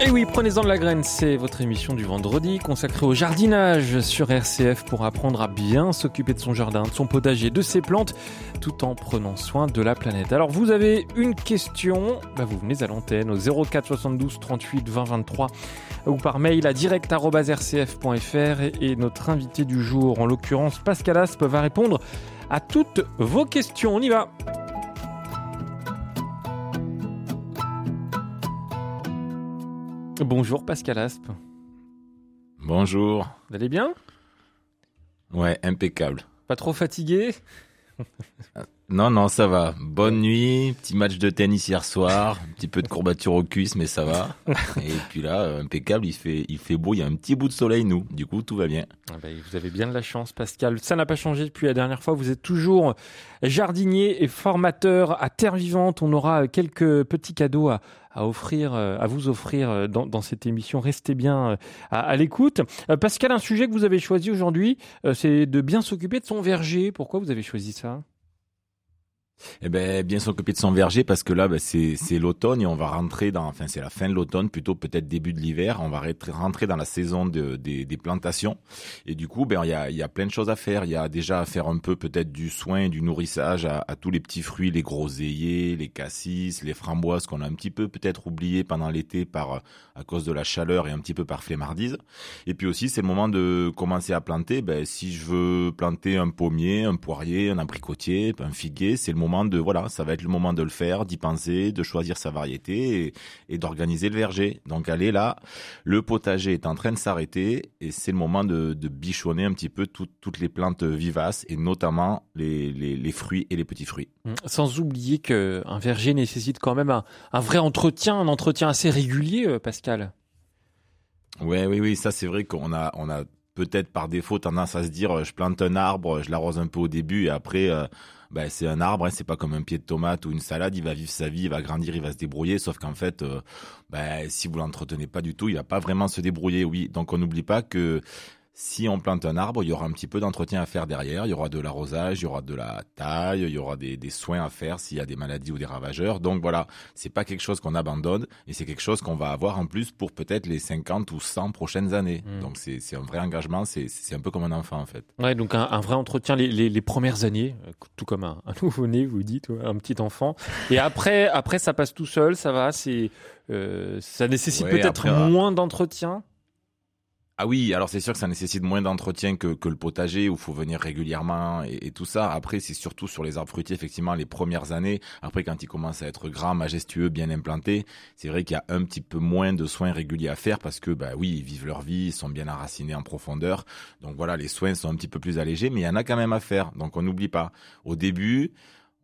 Et oui, prenez-en de la graine, c'est votre émission du vendredi consacrée au jardinage sur RCF pour apprendre à bien s'occuper de son jardin, de son potager, de ses plantes, tout en prenant soin de la planète. Alors vous avez une question, bah, vous venez à l'antenne au 04 72 38 20 23 ou par mail à direct.rcf.fr et notre invité du jour, en l'occurrence Pascal Aspe, va répondre à toutes vos questions. On y va Bonjour Pascal Aspe. Bonjour. Vous allez bien? Ouais, impeccable. Pas trop fatigué? Non, non, ça va. Bonne nuit, petit match de tennis hier soir, un petit peu de courbature aux cuisses, mais ça va. Et puis là, euh, impeccable, il fait, il fait beau, il y a un petit bout de soleil, nous. Du coup, tout va bien. Ah ben, vous avez bien de la chance, Pascal. Ça n'a pas changé depuis la dernière fois. Vous êtes toujours jardinier et formateur à Terre Vivante. On aura quelques petits cadeaux à, offrir, euh, à vous offrir euh, dans, cette émission. Restez bien à, à l'écoute. Pascal, un sujet que vous avez choisi aujourd'hui, c'est de bien s'occuper de son verger. Pourquoi vous avez choisi ça? Eh ben, bien s'occuper de son verger parce que là, ben, c'est, c'est l'automne et on va rentrer dans, enfin, c'est la fin de l'automne, plutôt peut-être début de l'hiver. On va rentrer dans la saison de, des, des plantations et du coup, ben, il y a, y a plein de choses à faire. Il y a déjà à faire un peu peut-être du soin, du nourrissage à, à, tous les petits fruits, les groseilliers, les cassis, les framboises qu'on a un petit peu peut-être oublié pendant l'été par à cause de la chaleur et un petit peu par flemmardise. Et puis aussi, c'est le moment de commencer à planter. Ben, si je veux planter un pommier, un poirier, un abricotier, un figuier, c'est le moment de voilà, ça va être le moment de le faire, d'y penser, de choisir sa variété et, et d'organiser le verger. Donc allez là, le potager est en train de s'arrêter et c'est le moment de, de, bichonner un petit peu tout, toutes les plantes vivaces et notamment les, les, les, fruits et les petits fruits. Mmh. Sans oublier que un verger nécessite quand même un, un vrai entretien, un entretien assez régulier, euh, Pascal. Ouais, oui, oui, ça c'est vrai qu'on a, on a peut-être par défaut tendance à se dire je plante un arbre, je l'arrose un peu au début et après euh, ben, c'est un arbre, hein, c'est pas comme un pied de tomate ou une salade, il va vivre sa vie, il va grandir, il va se débrouiller, sauf qu'en fait, euh, ben, si vous l'entretenez pas du tout, il va pas vraiment se débrouiller, oui. Donc on n'oublie pas que si on plante un arbre, il y aura un petit peu d'entretien à faire derrière. Il y aura de l'arrosage, il y aura de la taille, il y aura des, des soins à faire s'il y a des maladies ou des ravageurs. Donc voilà, c'est pas quelque chose qu'on abandonne et c'est quelque chose qu'on va avoir en plus pour peut-être les 50 ou 100 prochaines années. Mmh. Donc c'est un vrai engagement, c'est un peu comme un enfant en fait. Ouais, donc un, un vrai entretien les, les, les, premières années, euh, tout comme un, un nouveau-né, vous dites, un petit enfant. Et après, après ça passe tout seul, ça va, c'est euh, ça nécessite ouais, peut-être moins d'entretien? Ah oui, alors c'est sûr que ça nécessite moins d'entretien que, que, le potager où faut venir régulièrement et, et tout ça. Après, c'est surtout sur les arbres fruitiers, effectivement, les premières années. Après, quand ils commencent à être grands, majestueux, bien implantés, c'est vrai qu'il y a un petit peu moins de soins réguliers à faire parce que, bah oui, ils vivent leur vie, ils sont bien enracinés en profondeur. Donc voilà, les soins sont un petit peu plus allégés, mais il y en a quand même à faire. Donc on n'oublie pas. Au début,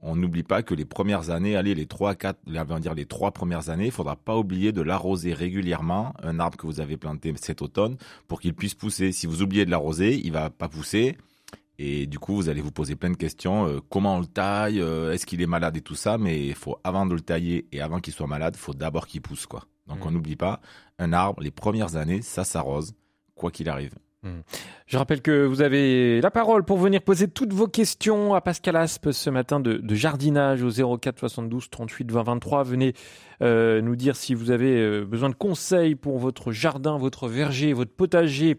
on n'oublie pas que les premières années, allez, les trois, quatre, dire les trois premières années, il faudra pas oublier de l'arroser régulièrement, un arbre que vous avez planté cet automne, pour qu'il puisse pousser. Si vous oubliez de l'arroser, il va pas pousser. Et du coup, vous allez vous poser plein de questions. Euh, comment on le taille euh, Est-ce qu'il est malade et tout ça Mais il faut, avant de le tailler et avant qu'il soit malade, il faut d'abord qu'il pousse, quoi. Donc, mmh. on n'oublie pas, un arbre, les premières années, ça s'arrose, quoi qu'il arrive. Mmh. Je rappelle que vous avez la parole pour venir poser toutes vos questions à Pascal Aspe ce matin de, jardinage au 04 72 38 20 23. Venez euh, nous dire si vous avez euh, besoin de conseils pour votre jardin, votre verger, votre potager,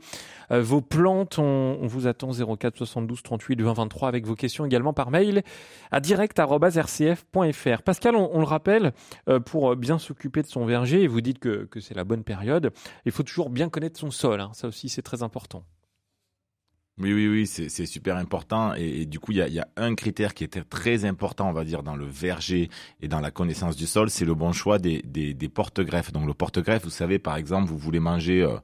euh, vos plantes. On, vous attend 04 72 38 20 23 avec vos questions également par mail à direct.rcf.fr. Pascal, on, le rappelle, pour bien s'occuper de son verger, vous dites que, que c'est la bonne période, il faut toujours bien connaître son sol. Hein. Ça aussi, c'est très important. Oui, oui, oui, c'est super important. Et, du coup, il y a, y a, un critère qui était très important, on va dire, dans le verger et dans la connaissance du sol, c'est le bon choix des, des, des porte-greffes. Donc le porte-greffe, vous savez, par exemple, vous voulez manger, euh,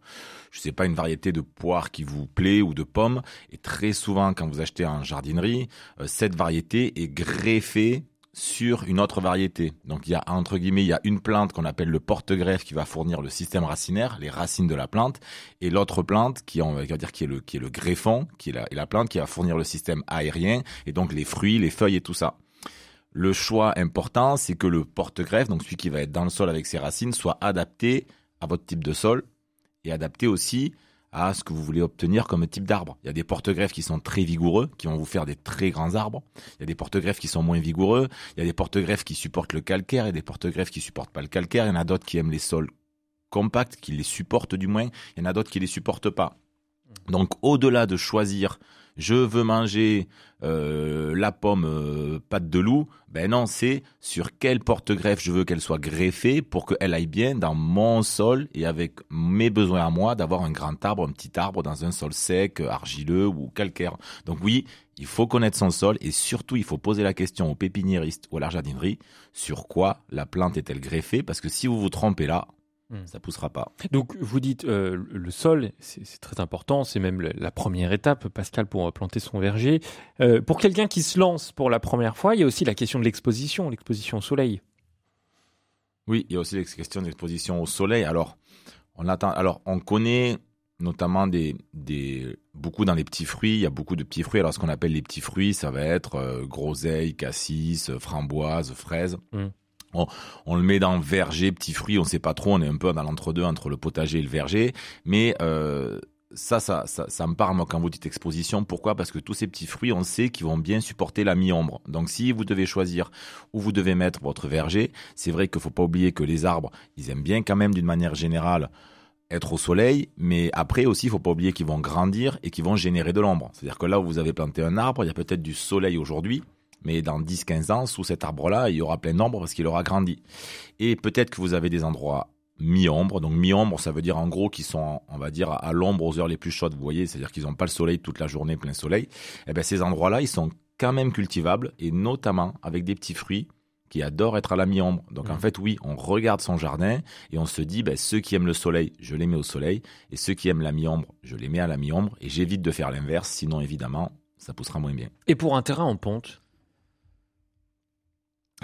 je sais pas, une variété de poire qui vous plaît ou de pommes. Et très souvent, quand vous achetez en jardinerie, euh, cette variété est greffée sur une autre variété. Donc il y a entre guillemets, il y a une plante qu'on appelle le porte-greffe qui va fournir le système racinaire, les racines de la plante, et l'autre plante qui on va dire qui est le qui est le greffon, qui est la, la plante qui va fournir le système aérien et donc les fruits, les feuilles et tout ça. Le choix important, c'est que le porte-greffe, donc celui qui va être dans le sol avec ses racines, soit adapté à votre type de sol et adapté aussi à ce que vous voulez obtenir comme type d'arbre. Il y a des porte-greffes qui sont très vigoureux, qui vont vous faire des très grands arbres. Il y a des porte-greffes qui sont moins vigoureux. Il y a des porte-greffes qui supportent le calcaire et des porte-greffes qui supportent pas le calcaire. Il y en a d'autres qui aiment les sols compacts, qui les supportent du moins. Il y en a d'autres qui les supportent pas. Donc au-delà de choisir je veux manger euh, la pomme euh, pâte de loup, ben non, c'est sur quel porte-greffe je veux qu'elle soit greffée pour qu'elle aille bien dans mon sol et avec mes besoins à moi d'avoir un grand arbre, un petit arbre dans un sol sec, argileux ou calcaire. Donc oui, il faut connaître son sol et surtout il faut poser la question au pépiniériste ou à la jardinerie sur quoi la plante est-elle greffée? Parce que si vous vous trompez là, Hmm. ça poussera pas. Donc vous dites euh, le sol, c'est très important, c'est même la première étape, Pascal, pour planter son verger. Euh, pour quelqu'un qui se lance pour la première fois, il y a aussi la question de l'exposition, l'exposition au soleil. Oui, il y a aussi la question de l'exposition au soleil. Alors, on attend. Alors, on connaît notamment des, des beaucoup dans les petits fruits. Il y a beaucoup de petits fruits. Alors, ce qu'on appelle les petits fruits, ça va être euh, groseille, cassis, framboise, fraise. Hmm on, le met dans verger, petits fruits, on sait pas trop, on est un peu dans l'entre-deux entre le potager et le verger, mais euh, ça, ça, ça, me parle quand vous dites exposition. Pourquoi? Parce que tous ces petits fruits, on sait qu'ils vont bien supporter la mi-ombre. Donc, si vous devez choisir où vous devez mettre votre verger, c'est vrai qu'il faut pas oublier que les arbres, ils aiment bien quand même d'une manière générale être au soleil, mais après aussi, il faut pas oublier qu'ils vont grandir et qu'ils vont générer de l'ombre. C'est-à-dire que là où vous avez planté un arbre, il y a peut-être du soleil aujourd'hui, mais dans 10-15 ans, sous cet arbre-là, il y aura plein d'ombre parce qu'il aura grandi. Et peut-être que vous avez des endroits mi-ombre. Donc mi-ombre, ça veut dire en gros qu'ils sont, on va dire, à l'ombre aux heures les plus chaudes. Vous voyez, c'est-à-dire qu'ils n'ont pas le soleil toute la journée, plein soleil. Et eh bien ces endroits-là, ils sont quand même cultivables et notamment avec des petits fruits qui adorent être à la mi-ombre. Donc en mmh. fait, oui, on regarde son jardin et on se dit, ben, ceux qui aiment le soleil, je les mets au soleil, et ceux qui aiment la mi-ombre, je les mets à la mi-ombre, et j'évite de faire l'inverse, sinon évidemment, ça poussera moins bien. Et pour un terrain en ponte,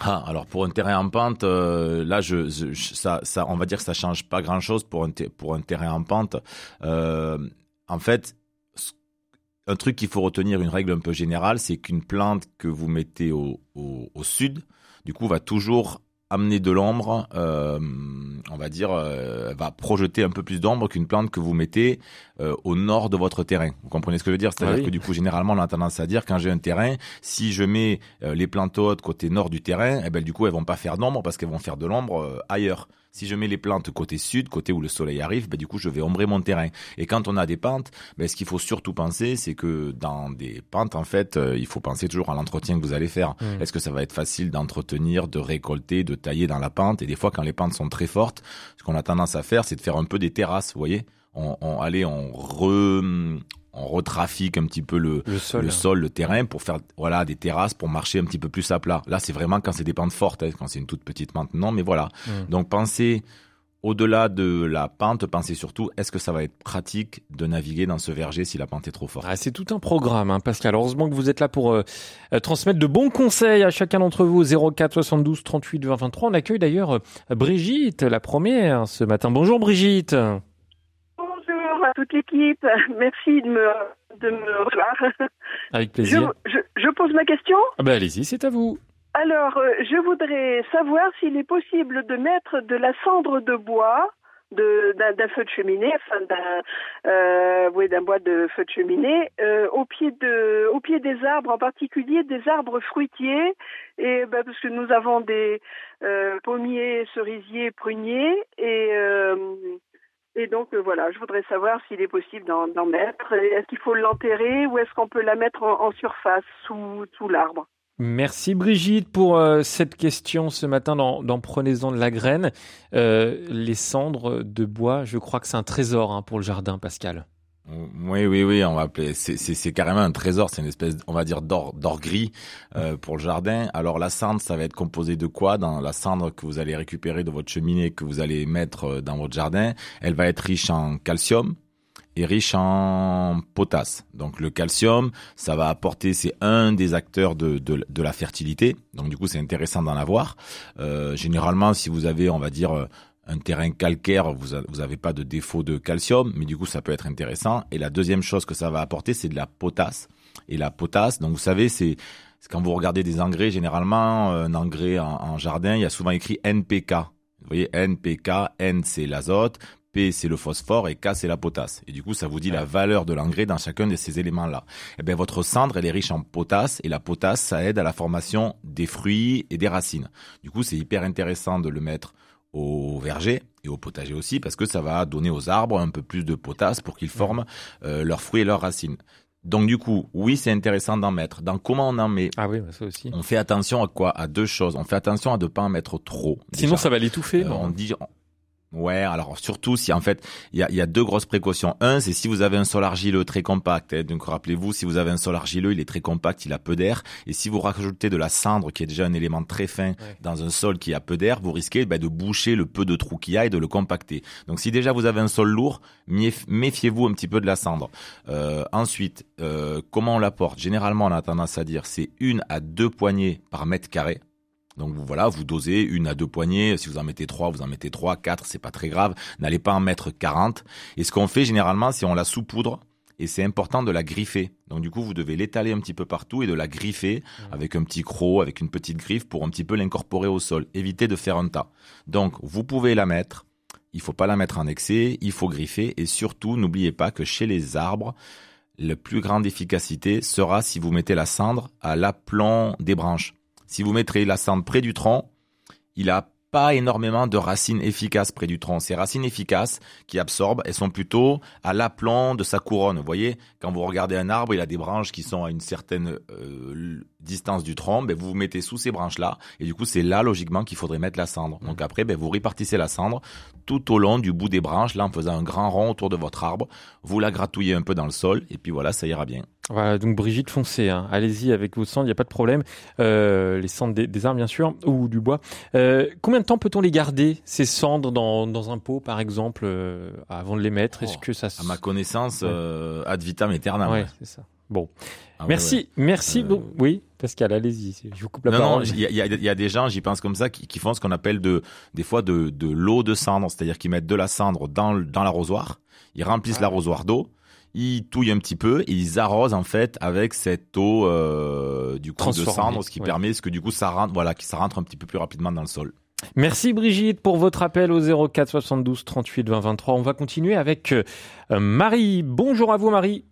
ah, alors pour un terrain en pente, euh, là, je, ça, ça, on va dire que ça change pas grand-chose pour un, pour un terrain en pente. Euh, en fait, un truc qu'il faut retenir, une règle un peu générale, c'est qu'une plante que vous mettez au, sud, du coup, va toujours amener de l'ombre, euh, on va dire, euh, va projeter un peu plus d'ombre qu'une plante que vous mettez euh, au nord de votre terrain. Vous comprenez ce que je veux dire? C'est-à-dire que du coup, généralement, on a tendance à dire quand j'ai un terrain, si je mets les plantes hautes côté nord du terrain, eh ben du coup, elles vont pas faire d'ombre parce qu'elles vont faire de l'ombre ailleurs. Si je mets les plantes côté sud, côté où le soleil arrive, ben, du coup, je vais ombrer mon terrain. Et quand on a des pentes, ben, ce qu'il faut surtout penser, c'est que dans des pentes, en fait, euh, il faut penser toujours à l'entretien que vous allez faire. Mmh. Est-ce que ça va être facile d'entretenir, de récolter, de tailler dans la pente? Et des fois, quand les pentes sont très fortes, ce qu'on a tendance à faire, c'est de faire un peu des terrasses, vous voyez? On, on, allez, on re, on retrafique un petit peu le, le, sol. le, terrain pour faire voilà des terrasses pour marcher un petit peu plus à plat. Là, c'est vraiment quand c'est des pentes fortes, hein, quand c'est une toute petite pente, non, mais voilà. Hmm. Donc pensez au-delà de la pente, pensez surtout est-ce que ça va être pratique de naviguer dans ce verger si la pente est trop forte? Ah, c'est tout un programme, hein, Pascal. Heureusement que vous êtes là pour euh, euh, transmettre de bons conseils à chacun d'entre vous. 04 72 38 20 23. On accueille d'ailleurs euh, Brigitte, la première, ce matin. Bonjour Brigitte à toute l'équipe. Merci de me, de me revoir. Avec plaisir. Je, je, pose ma question ah ben Allez-y, c'est à vous. Alors, euh, je voudrais savoir s'il est possible de mettre de la cendre de bois d'un feu de cheminée, enfin d'un euh, oui, d'un bois de feu de cheminée, euh, au pied de au pied des arbres, en particulier des arbres fruitiers, et ben, parce que nous avons des euh, pommiers, cerisiers, pruniers, et et donc euh, voilà, je voudrais savoir s'il est possible d'en mettre. Est-ce qu'il faut l'enterrer ou est-ce qu'on peut la mettre en, surface sous, sous l'arbre? Merci Brigitte pour euh, cette question ce matin dans, Prenez-en de la graine. Euh, les cendres de bois, je crois que c'est un trésor hein, pour le jardin, Pascal. Oui, oui, oui, on va appeler. C'est carrément un trésor. C'est une espèce, on va dire, d'or, gris euh, pour le jardin. Alors la cendre, ça va être composé de quoi? Dans la cendre que vous allez récupérer de votre cheminée, que vous allez mettre euh, dans votre jardin, elle va être riche en calcium et riche en potasse. Donc le calcium, ça va apporter, c'est un des acteurs de, de, de, la fertilité. Donc du coup, c'est intéressant d'en avoir. Euh, généralement, si vous avez, on va dire un terrain calcaire, vous n'avez pas de défaut de calcium, mais du coup ça peut être intéressant. Et la deuxième chose que ça va apporter, c'est de la potasse. Et la potasse, donc vous savez, c'est quand vous regardez des engrais, généralement un engrais en, jardin, il y a souvent écrit NPK. Vous voyez, NPK, N c'est l'azote, P c'est le phosphore et K c'est la potasse. Et du coup, ça vous dit la valeur de l'engrais dans chacun de ces éléments-là. Eh bien, votre cendre, elle est riche en potasse et la potasse, ça aide à la formation des fruits et des racines. Du coup, c'est hyper intéressant de le mettre au verger et au potager aussi parce que ça va donner aux arbres un peu plus de potasse pour qu'ils forment euh, leurs fruits et leurs racines. Donc du coup, oui, c'est intéressant d'en mettre. Dans comment on en met? Ah oui, bah, ça aussi. On fait attention à quoi? À deux choses. On fait attention à ne pas en mettre trop. Sinon, déjà. ça va l'étouffer. Euh, on dit Ouais, alors surtout si en fait il y a, y a deux grosses précautions. Un, c'est si vous avez un sol argileux très compact. hein. donc rappelez-vous, si vous avez un sol argileux, il est très compact, il a peu d'air. Et si vous rajoutez de la cendre, qui est déjà un élément très fin, dans un sol qui a peu d'air, vous risquez ben, de boucher le peu de trou qu'il y a et de le compacter. Donc si déjà vous avez un sol lourd, méf- méfiez-vous un petit peu de la cendre. Euh, ensuite, euh, comment on l'apporte? Généralement, on a tendance à dire c'est une à deux poignées par mètre carré. Donc vous- voilà, vous dosez une à deux poignées. Si vous en mettez trois, vous en mettez trois, quatre, c'est pas très grave. N'allez pas en mettre 40. Et ce qu'on fait généralement, c'est on la saupoudre et c'est important de la griffer. Donc du coup, vous devez l'étaler un petit peu partout et de la griffer avec un petit croc, avec une petite griffe pour un petit peu l'incorporer au sol. Évitez de faire un tas. Donc vous pouvez la mettre. Il faut pas la mettre en excès. Il faut griffer et surtout, n'oubliez pas que chez les arbres, la plus grande efficacité sera si vous mettez la cendre à l'aplomb des branches. Si vous mettrez la cendre près du tronc, il a pas énormément de racines efficaces près du tronc. Ces racines efficaces qui absorbent, elles sont plutôt à l'aplomb de sa couronne. Vous voyez, quand vous regardez un arbre, il a des branches qui sont à une certaine euh, distance du tronc. Ben, vous vous mettez sous ces branches-là, et du coup, c'est là logiquement qu'il faudrait mettre la cendre. Donc après, ben, vous répartissez la cendre tout au long du bout des branches, là en faisant un grand rond autour de votre arbre. Vous la gratouillez un peu dans le sol, et puis voilà, ça ira bien. Voilà, donc Brigitte, foncez. hein. Allez-y avec vos cendres, il n'y a pas de problème. Euh, les cendres des, des arbres, bien sûr, ou du bois. Euh, combien de temps peut-on les garder, ces cendres, dans, dans un pot, par exemple, euh, avant de les mettre? Est-ce Oh, que ça se... À ma connaissance, Ouais. ad vitam aeternam. Ouais, c'est ça. Bon, Ah merci, ouais. merci. Bon, oui, Pascal, allez-y. Je vous coupe la non, parole. non, il y a, y y des gens, j'y pense comme ça, qui, qui font ce qu'on appelle de, des fois de, de l'eau de cendre, c'est-à-dire qu'ils mettent de la cendre dans, dans l'arrosoir, ils remplissent Ah. l'arrosoir d'eau, ils touillent un petit peu et ils arrosent en fait avec cette eau euh, du coup de cendre, ce qui ouais. permet, ce que du coup ça rentre, voilà, que ça rentre un petit peu plus rapidement dans le sol. Merci Brigitte pour votre appel au 04 72 38 20 23. On va continuer avec euh, Marie. Bonjour à vous Marie.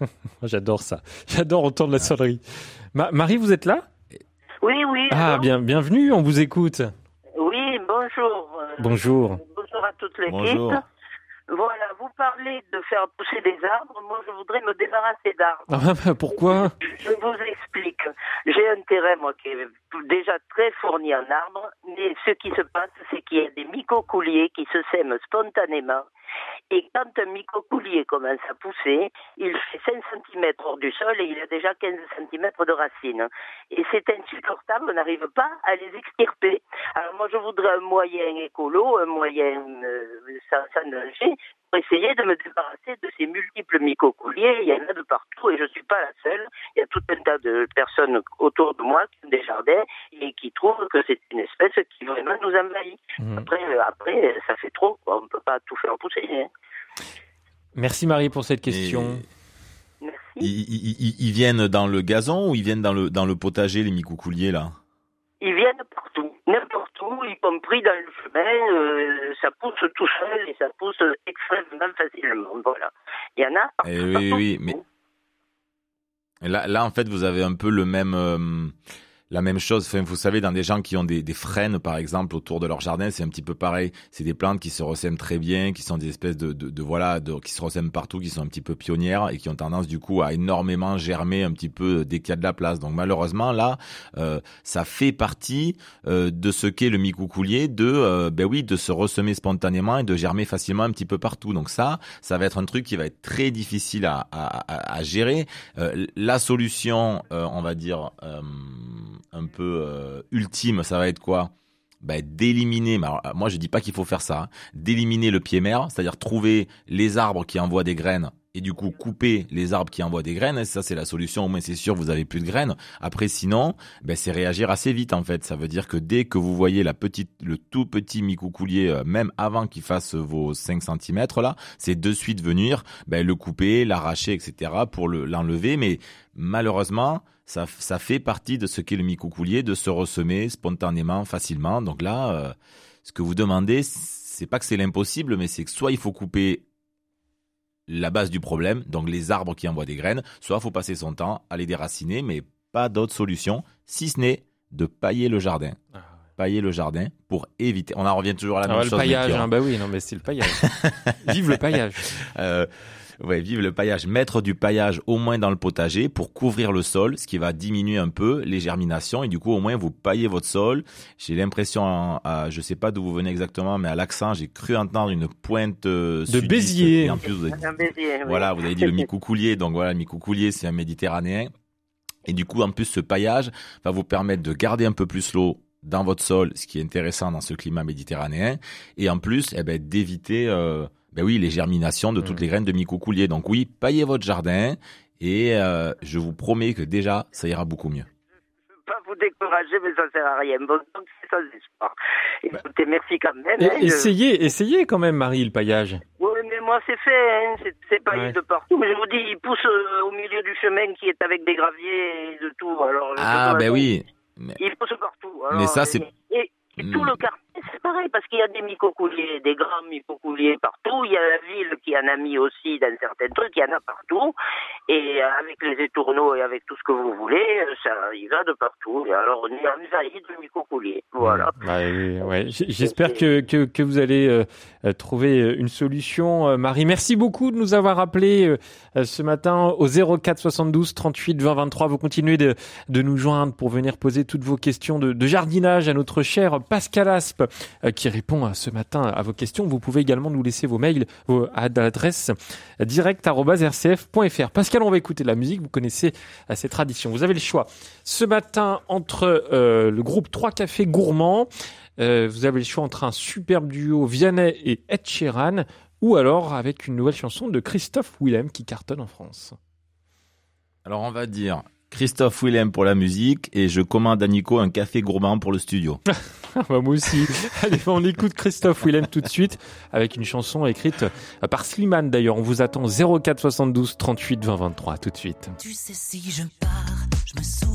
J'adore ça. J'adore entendre la sonnerie. Ma- Marie, vous êtes là? Oui, oui. Ah, bien, bienvenue, on vous écoute. Oui, bonjour. Euh, Bonjour. Bonjour à toute l'équipe. Voilà, vous parlez de faire pousser des arbres. Moi, je voudrais me débarrasser d'arbres. Ah, bah, pourquoi? Je vous explique. J'ai un terrain, moi, qui est déjà très fourni en arbres, mais ce qui se passe, c'est qu'il y a des mycocouliers qui se sèment spontanément. Et quand un mycocoulier commence à pousser, il fait 5 cm hors du sol et il a déjà 15 cm de racines. Et c'est insupportable, on n'arrive pas à les extirper. Alors moi, je voudrais un moyen écolo, un moyen euh, sans, sans danger, pour essayer de me débarrasser de ces multiples mycocouliers. Il y en a de partout et je ne suis pas la seule. Il y a tout un tas de personnes autour de moi qui ont des jardins et qui trouvent que c'est une espèce qui vraiment nous envahit. Mhm. Après, euh, après, ça fait trop. quoi. On ne peut pas tout faire pousser. hein. Merci Marie pour cette question. Et Merci. ils, ils- ils- ils viennent dans le gazon ou ils viennent dans le, dans le potager, les micoucouliers là? Ils viennent partout, où, y compris dans le chemin. euh, ça pousse tout seul et ça pousse extrêmement facilement. Voilà. Il y en a partout. Eh oui, partout. oui, mais- Là, là, en fait, vous avez un peu le même, euh, la même chose. Vous savez, dans des gens qui ont des, des frênes, par exemple, autour de leur jardin, c'est un petit peu pareil. C'est des plantes qui se ressèment très bien, qui sont des espèces de, de, de voilà, de, qui se ressèment partout, qui sont un petit peu pionnières et qui ont tendance du coup à énormément germer un petit peu dès qu'il y a de la place. Donc malheureusement, là, euh, ça fait partie euh, de ce qu'est le micoucoulier, de, euh, ben oui, de se ressemer spontanément et de germer facilement un petit peu partout. Donc ça, ça va être un truc qui va être très difficile à, à, à- à gérer. Euh, la solution, euh, on va dire, un peu euh, ultime, ça va être quoi? Ben, d'éliminer, euh, moi je dis pas qu'il faut faire ça, hein, d'éliminer le pied mère, c'est-à-dire trouver les arbres qui envoient des graines et du coup couper les arbres qui envoient des graines, ça c'est la solution, au moins c'est sûr vous avez plus de graines. Après sinon, ben, c'est réagir assez vite en fait, ça veut dire que dès que vous voyez la petite, le tout petit micoucoulier, euh, même avant qu'il fasse vos 5 cm là, c'est de suite venir le couper, l'arracher, etc. pour le- l'enlever, mais malheureusement, ça, ça fait partie de ce qu'est le micoucoulier, de se ressemer spontanément, facilement. Donc là, euh, ce que vous demandez, c'est pas que c'est l'impossible, mais c'est que soit il faut couper la base du problème, donc les arbres qui envoient des graines, soit il faut passer son temps à les déraciner, mais pas d'autre solution, si ce n'est de pailler le jardin. Ah, Pailler le jardin pour éviter. On en revient toujours à la Ah même ouais, chose. le paillage, hein, bah oui, non, mais c'est le paillage. Vive le paillage. Euh, ouais, vive le paillage. Mettre du paillage au moins dans le potager pour couvrir le sol, ce qui va diminuer un peu les germinations et du coup au moins vous paillez votre sol. J'ai l'impression, à- je sais pas d'où vous venez exactement, mais à l'accent j'ai cru entendre une pointe euh, sudiste. Béziers. Et en plus vous avez dit- Un baiser, oui. voilà, vous avez dit le micoucoulier, donc voilà, le micoucoulier c'est un méditerranéen. Et du coup, en plus, ce paillage va vous permettre de garder un peu plus l'eau dans votre sol, ce qui est intéressant dans ce climat méditerranéen. Et en plus, eh ben, d'éviter, euh, ben oui, les germinations de toutes Mm. les graines de micoucoulier. Donc oui, paillez votre jardin et euh, je vous promets que déjà, ça ira beaucoup mieux. Je veux pas vous décourager, mais ça sert à rien. Bon, donc c'est ça l'espoir. Écoutez, merci quand même. Et- hein, je- essayez, essayez quand même, Marie, le paillage. Oui, mais moi c'est fait, hein. c'est, pas Ouais. de partout. Mais je vous dis, il pousse euh, au milieu du chemin qui est avec des graviers et de tout. Alors, Ah, ben oui. Il pousse partout. Mais ça, c'est- Et, et tout Hmm. le quartier, c'est pareil, parce qu'il y a des micocouliers, des grands micocouliers partout. Il y a la ville qui en a mis aussi dans certains trucs, il y en a partout. Et avec les étourneaux et avec tout ce que vous voulez, ça, il va de partout. Et alors, on est envahi de micocouliers. Voilà. Ouais. J'espère que, que, que vous allez euh, euh, trouver euh, une solution. Euh, Marie, merci beaucoup de nous avoir appelé ce matin au 04 72 38 20 23. Vous continuez de, de nous joindre pour venir poser toutes vos questions de, de jardinage à notre cher Pascal Aspe euh, qui répond ce matin à vos questions. Vous pouvez également nous laisser vos mails à l'adresse direct.rcf.fr. Pascal, on va écouter de la musique. Vous connaissez euh, ces traditions. Vous avez le choix ce matin entre euh, le groupe Trois Cafés Gourmands. Vous avez le choix entre un superbe duo Vianney et Ed Sheeran ou alors avec une nouvelle chanson de Christophe Willem qui cartonne en France. Alors on va dire Christophe Willem pour la musique et je commande à Nico un café gourmand pour le studio. Ah bah moi aussi. Allez, on écoute Christophe Willem tout de suite avec une chanson écrite par Slimane d'ailleurs. On vous attend 04 72 38 20 23 tout de suite. Tu sais, si je pars, je me souviendrai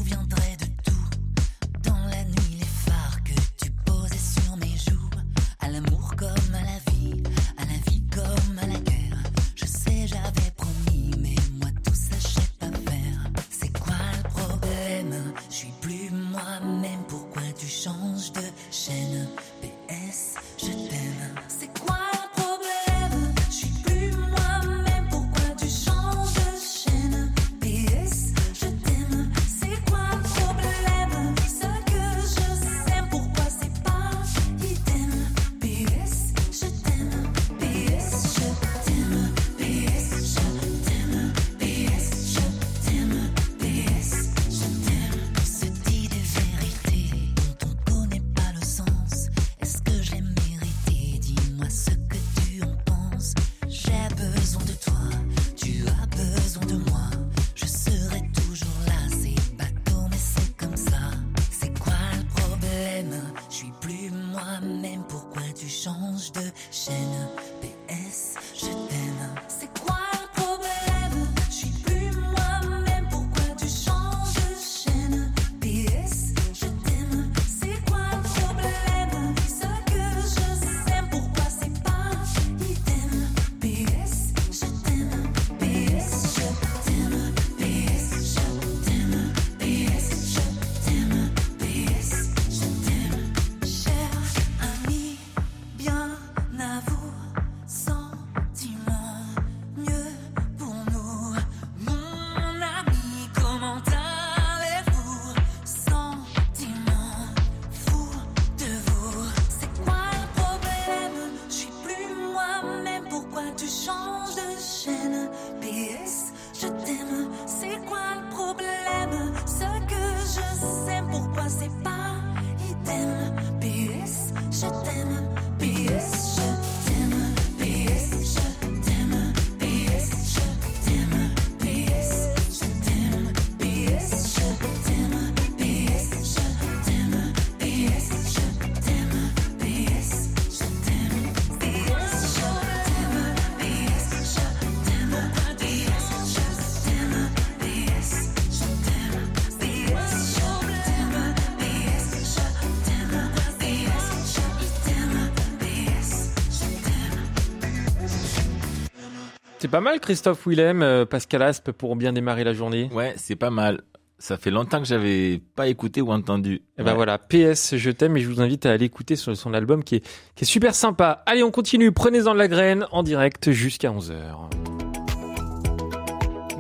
pas mal, Christophe Willem, euh, Pascal Aspe, pour bien démarrer la journée. Ouais, c'est pas mal. Ça fait longtemps que j'avais pas écouté ou entendu. Et ben Ouais. voilà, PS, je t'aime et je vous invite à aller écouter son, son album qui est, qui est super sympa. Allez, on continue. Prenez-en de la graine en direct jusqu'à 11h.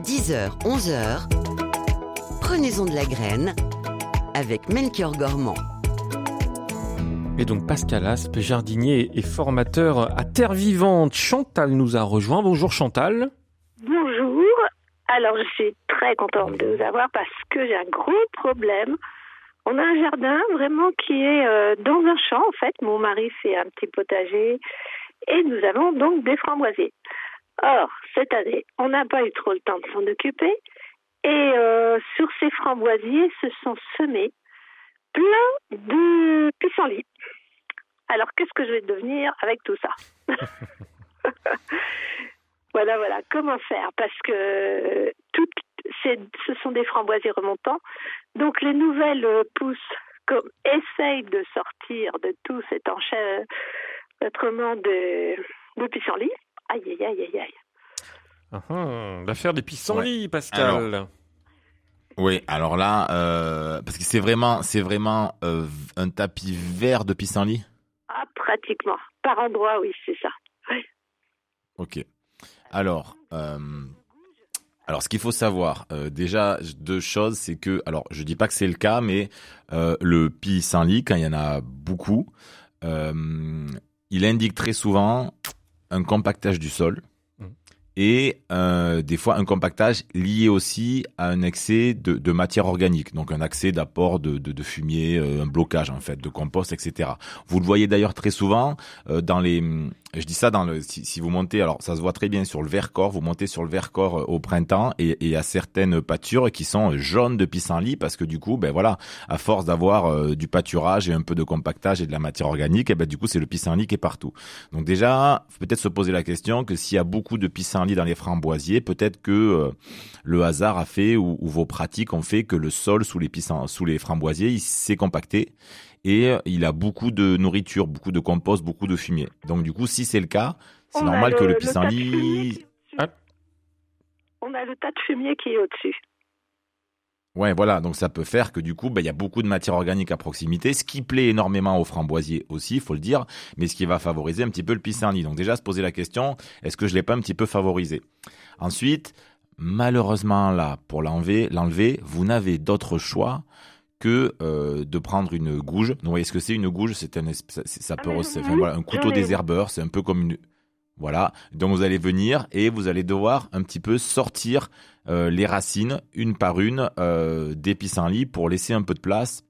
10h, 11h. Prenez-en de la graine avec Melchior Gormand. Et donc Pascal Aspe, jardinier et formateur à Terre Vivante. Chantal nous a rejoint. Bonjour Chantal. Bonjour. Alors, je suis très contente de vous avoir parce que j'ai un gros problème. On a un jardin vraiment qui est euh, dans un champ, en fait. Mon mari fait un petit potager et nous avons donc des framboisiers. Or, cette année, on n'a pas eu trop le temps de s'en occuper et euh, sur ces framboisiers se sont semés plein de pissenlits. Alors, qu'est-ce que je vais devenir avec tout ça Voilà, voilà. Comment faire? Parce que toutes, c'est- ce sont des framboisiers remontants. Donc les nouvelles euh, pousses comme, essayent de sortir de tout cet enchevêtrement de, de pissenlits. Aïe, aïe, aïe, aïe, aïe. Ah, ah, L'affaire des pissenlits, Pascal. Oui, alors là, euh, parce que c'est vraiment, c'est vraiment euh, un tapis vert de pissenlit? Ah, pratiquement. Par endroit, oui, c'est ça. Ok. Alors, euh, alors ce qu'il faut savoir, euh, déjà deux choses, c'est que, alors je dis pas que c'est le cas, mais euh, le pissenlit, quand il y en a beaucoup, il indique très souvent un compactage du sol. Et euh, des fois un compactage lié aussi à un excès de, matière organique, donc un accès d'apport de fumier, euh, un blocage en fait, de compost, etc. Vous le voyez d'ailleurs très souvent euh, dans les, je dis ça dans le, si, si vous montez, alors ça se voit très bien sur le Vercors, vous montez sur le Vercors euh, au printemps et il y a certaines pâtures qui sont jaunes de pissenlit parce que du coup, ben voilà, à force d'avoir euh, du pâturage et un peu de compactage et de la matière organique, et ben du coup c'est le pissenlit qui est partout. Donc déjà, peut-être se poser la question que s'il y a beaucoup de pissenlit dans les framboisiers, peut-être que euh, le hasard a fait ou, vos pratiques ont fait que le sol sous les pissenlits, sous les framboisiers, il s'est compacté et euh, il a beaucoup de nourriture, beaucoup de compost, beaucoup de fumier. Donc du coup, si c'est le cas, c'est On a normal que le tas de fumier pissenlit qui- Ah. On a le tas de fumier qui est au-dessus. Ouais, voilà, donc ça peut faire que du coup, ben, il y a beaucoup de matière organique à proximité, ce qui plaît énormément aux framboisiers aussi, il faut le dire, mais ce qui va favoriser un petit peu le pissenlit. Donc déjà, se poser la question, est-ce que je l'ai pas un petit peu favorisé? Ensuite, malheureusement là, pour l'enlever, l'enlever, vous n'avez d'autre choix que euh, de prendre une gouge. Donc, vous voyez ce que c'est une gouge? C'est un, ça, ça peut, Ah, enfin, voilà, un couteau désherbeur. C'est un peu comme une, voilà. Donc vous allez venir et vous allez devoir un petit peu sortir euh, les racines une par une euh, des pissenlits pour laisser un peu de place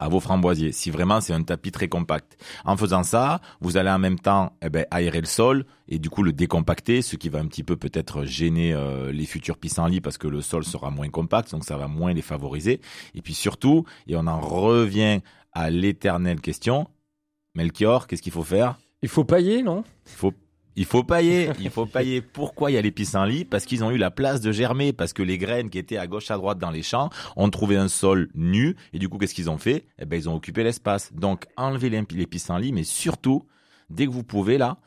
à vos framboisiers. Si vraiment c'est un tapis très compact. En faisant ça, vous allez en même temps eh ben, aérer le sol et du coup le décompacter, ce qui va un petit peu peut-être gêner euh, les futurs pissenlits parce que le sol sera moins compact, donc ça va moins les favoriser. Et puis surtout, et on en revient à l'éternelle question, Melchior, qu'est-ce qu'il faut faire? Il faut pailler, non? Il faut, il faut pailler. Il faut pailler. Pourquoi il y a les pissenlits? Parce qu'ils ont eu la place de germer. Parce que les graines qui étaient à gauche, à droite dans les champs ont trouvé un sol nu. Et du coup, qu'est-ce qu'ils ont fait? Eh ben, ils ont occupé l'espace. Donc, enlevez les, pissenlits, mais surtout, dès que vous pouvez, là,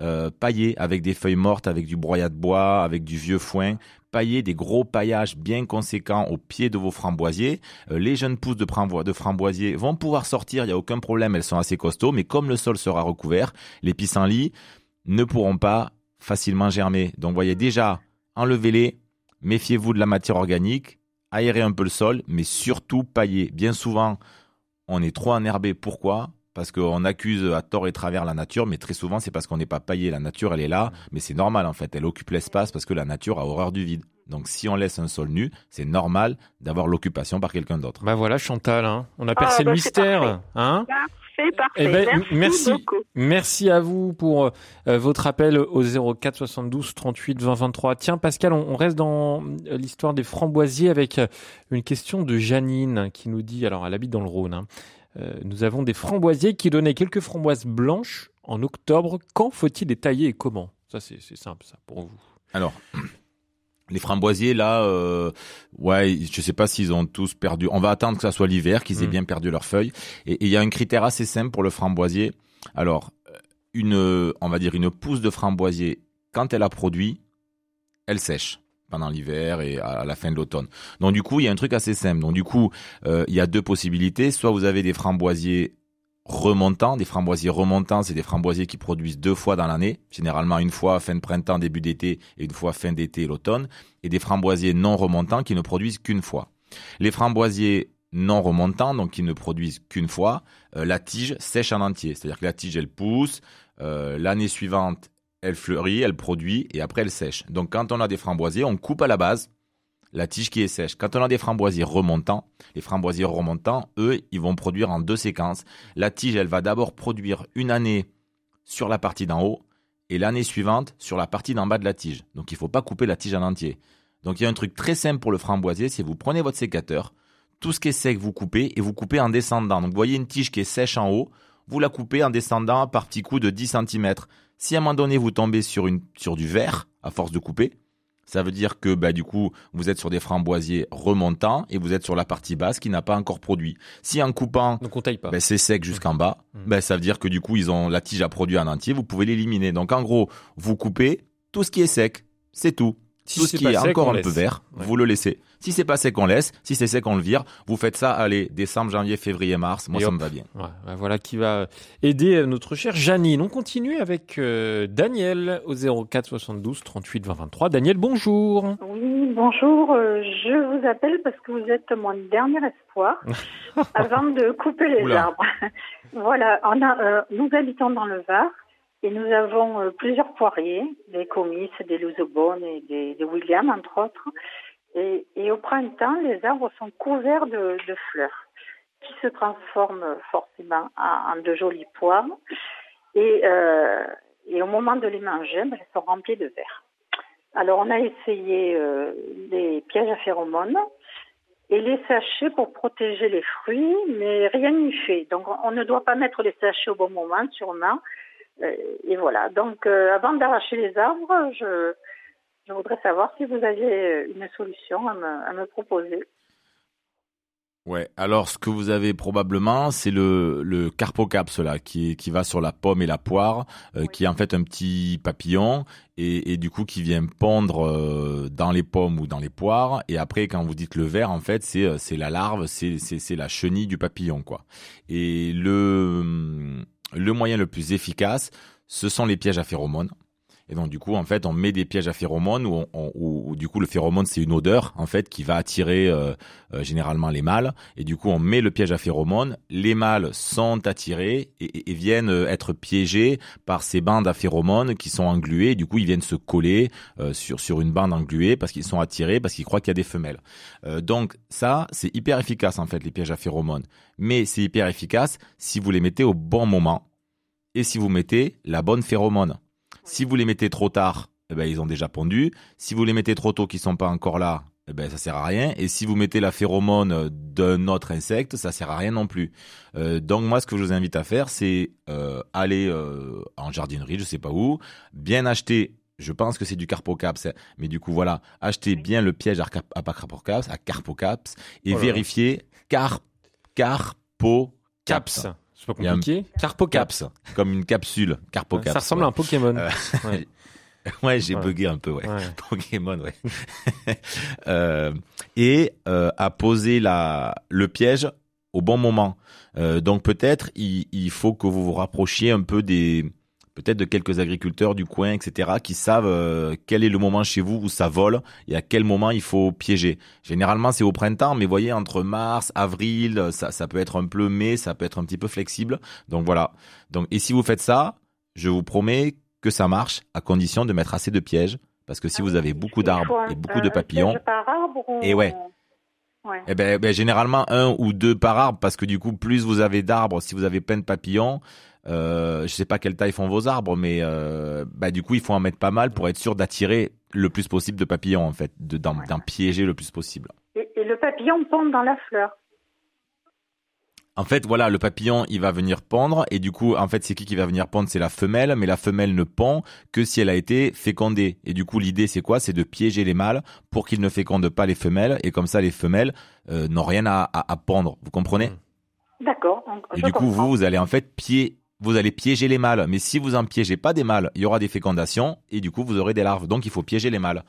euh, pailler avec des feuilles mortes, avec du broyat de bois, avec du vieux foin. Pailler des gros paillages bien conséquents au pied de vos framboisiers. Euh, les jeunes pousses de, frambo- de framboisiers vont pouvoir sortir, il n'y a aucun problème, elles sont assez costauds. Mais comme le sol sera recouvert, les pissenlits ne pourront pas facilement germer. Donc voyez déjà, enlevez-les, méfiez-vous de la matière organique, aérez un peu le sol, mais surtout paillez. Bien souvent, on est trop enherbé. Pourquoi? Parce qu'on accuse à tort et travers la nature, mais très souvent c'est parce qu'on n'est pas paillé. La nature, elle est là, mais c'est normal en fait. Elle occupe l'espace parce que la nature a horreur du vide. Donc si on laisse un sol nu, c'est normal d'avoir l'occupation par quelqu'un d'autre. Bah voilà, Chantal, hein. on a Ah, percé le bah, mystère. parfait. Hein? Parfait, parfait. Eh ben, merci, merci. beaucoup. Merci à vous pour euh, votre appel au 04 72 38 20 23. Tiens, Pascal, on, on reste dans euh, l'histoire des framboisiers avec euh, une question de Janine qui nous dit, alors elle habite dans le Rhône, hein, euh, nous avons des framboisiers qui donnaient quelques framboises blanches en octobre. Quand faut-il les tailler et comment? Ça, c'est c'est simple, ça, pour vous. Alors, les framboisiers, là, euh, ouais, je sais pas s'ils ont tous perdu. On va attendre que ça soit l'hiver, qu'ils aient Mm. bien perdu leurs feuilles. Et il y a un critère assez simple pour le framboisier. Alors, euh, une, on va dire une pousse de framboisier quand elle a produit, elle sèche pendant l'hiver et à la fin de l'automne. Donc du coup, il y a un truc assez simple. Donc du coup, euh, il y a deux possibilités. Soit vous avez des framboisiers remontants. Des framboisiers remontants, c'est des framboisiers qui produisent deux fois dans l'année, généralement une fois fin de printemps, début d'été et une fois fin d'été l'automne. Et des framboisiers non remontants qui ne produisent qu'une fois. Les framboisiers non remontants, donc qui ne produisent qu'une fois, euh, la tige sèche en entier. C'est-à-dire que la tige, elle pousse, euh, l'année suivante, elle fleurit, elle produit, et après, elle sèche. Donc quand on a des framboisiers, on coupe à la base la tige qui est sèche. Quand on a des framboisiers remontants, les framboisiers remontants, eux, ils vont produire en deux séquences. La tige, elle va d'abord produire une année sur la partie d'en haut, et l'année suivante sur la partie d'en bas de la tige. Donc il ne faut pas couper la tige en entier. Donc il y a un truc très simple pour le framboisier, c'est vous prenez votre sécateur, tout ce qui est sec, vous coupez et vous coupez en descendant. Donc, vous voyez une tige qui est sèche en haut, vous la coupez en descendant par petits coups de 10 cm. Si à un moment donné, vous tombez sur, une, sur du verre, à force de couper, ça veut dire que bah, du coup, vous êtes sur des framboisiers remontants et vous êtes sur la partie basse qui n'a pas encore produit. Si en coupant, Donc on taille pas. bah, c'est sec jusqu'en bas, Mmh. bah, ça veut dire que du coup, ils ont la tige a produit en entier, vous pouvez l'éliminer. Donc en gros, vous coupez tout ce qui est sec, c'est tout. Si tout c'est ce qui est sec, encore un laisse. peu vert, Ouais. vous le laissez. Si c'est pas sec, on laisse. Si c'est sec, on le vire. Vous faites ça, allez, décembre, janvier, février, mars. Moi, Et ça hop. me va bien. Ouais, ouais, voilà qui va aider euh, notre chère Janine. On continue avec euh, Daniel au 04 72 38 20 23. Daniel, bonjour. Oui, bonjour. euh, je vous appelle parce que vous êtes mon dernier espoir avant de couper les Oula. arbres. voilà, on a, euh, nous habitons dans le Var et nous avons euh, plusieurs poiriers, des comices, des lousobonnes et des, des William, entre autres. Et, et au printemps, les arbres sont couverts de, de fleurs qui se transforment forcément en, en de jolies poires. Et, euh, et au moment de les manger, ben, elles sont remplies de verre. Alors, on a essayé euh, les pièges à phéromones et les sachets pour protéger les fruits, mais rien n'y fait. Donc, on- on ne doit pas mettre les sachets au bon moment, sûrement. Euh, et voilà. Donc, euh, avant d'arracher les arbres, je, je voudrais savoir si vous aviez une solution à me, à me proposer. Ouais. Alors, ce que vous avez probablement, c'est le, le carpocaps, là, qui, qui va sur la pomme et la poire, euh, Oui. qui est en fait un petit papillon et, et du coup qui vient pondre euh, dans les pommes ou dans les poires. Et après, quand vous dites le ver, en fait, c'est, c'est la larve, c'est, c'est, c'est la chenille du papillon, quoi. Et le, le moyen le plus efficace, ce sont les pièges à phéromones. Et donc du coup, en fait, on met des pièges à phéromones où, du coup le phéromone c'est une odeur en fait qui va attirer euh, euh, généralement les mâles. Et du coup, on met le piège à phéromones. Les mâles sont attirés et, viennent euh, être piégés par ces bandes à phéromones qui sont engluées. Du coup, ils viennent se coller sur sur une bande engluée parce qu'ils sont attirés parce qu'ils croient qu'il y a des femelles. Donc ça, c'est hyper efficace en fait les pièges à phéromones. Mais c'est hyper efficace si vous les mettez au bon moment et si vous mettez la bonne phéromone. Si vous les mettez trop tard, eh ben, ils ont déjà pondu. Si vous les mettez trop tôt, qu'ils sont pas encore là, eh ben, ça sert à rien. Et si vous mettez la phéromone d'un autre insecte, ça sert à rien non plus. Euh, donc moi, ce que je vous invite à faire, c'est euh, aller euh, en jardinerie, je sais pas où, bien acheter. Je pense que c'est du carpocaps, mais du coup voilà, achetez bien le piège à, à carpocaps, à carpocaps, et Oh vérifiez car carpocaps. C'est pas un- compliqué. Carpocaps. Caps, comme une capsule, carpocaps. Ça ressemble à un Pokémon. Euh, Ouais. Ouais, j'ai Ouais. bugué un peu, ouais. Ouais. Pokémon, ouais. Euh, et euh, à poser la, le piège au bon moment. Euh, donc peut-être il, il faut que vous vous rapprochiez un peu des peut-être de quelques agriculteurs du coin, etc., qui savent euh, quel est le moment chez vous où ça vole et à quel moment il faut piéger. Généralement, c'est au printemps, mais voyez, entre mars, avril, ça, ça peut être un peu mai, ça peut être un petit peu flexible. Donc voilà. Donc, et si vous faites ça, je vous promets que ça marche à condition de mettre assez de pièges. Parce que si vous avez beaucoup d'arbres et beaucoup de papillons, par arbre ou- Et ouais. Ouais. eh ben, ben, généralement un ou deux par arbre, parce que du coup, plus vous avez d'arbres, si vous avez plein de papillons, euh, je sais pas quelle taille font vos arbres, mais euh, bah, du coup, il faut en mettre pas mal pour être sûr d'attirer le plus possible de papillons, en fait, de- d'en Ouais. piéger le plus possible. Et, et le papillon tombe dans la fleur. En fait, voilà, le papillon, il va venir pondre, et du coup, en fait, c'est qui qui va venir pondre C'est la femelle, mais la femelle ne pond que si elle a été fécondée. Et du coup, l'idée, c'est quoi? C'est de piéger les mâles pour qu'ils ne fécondent pas les femelles, et comme ça, les femelles euh, n'ont rien à, à, à pondre. Vous comprenez? D'accord. Et du coup, vous, vous allez en fait pié- vous allez piéger les mâles. Mais si vous en piégez pas des mâles, il y aura des fécondations et du coup vous aurez des larves. Donc il faut piéger les mâles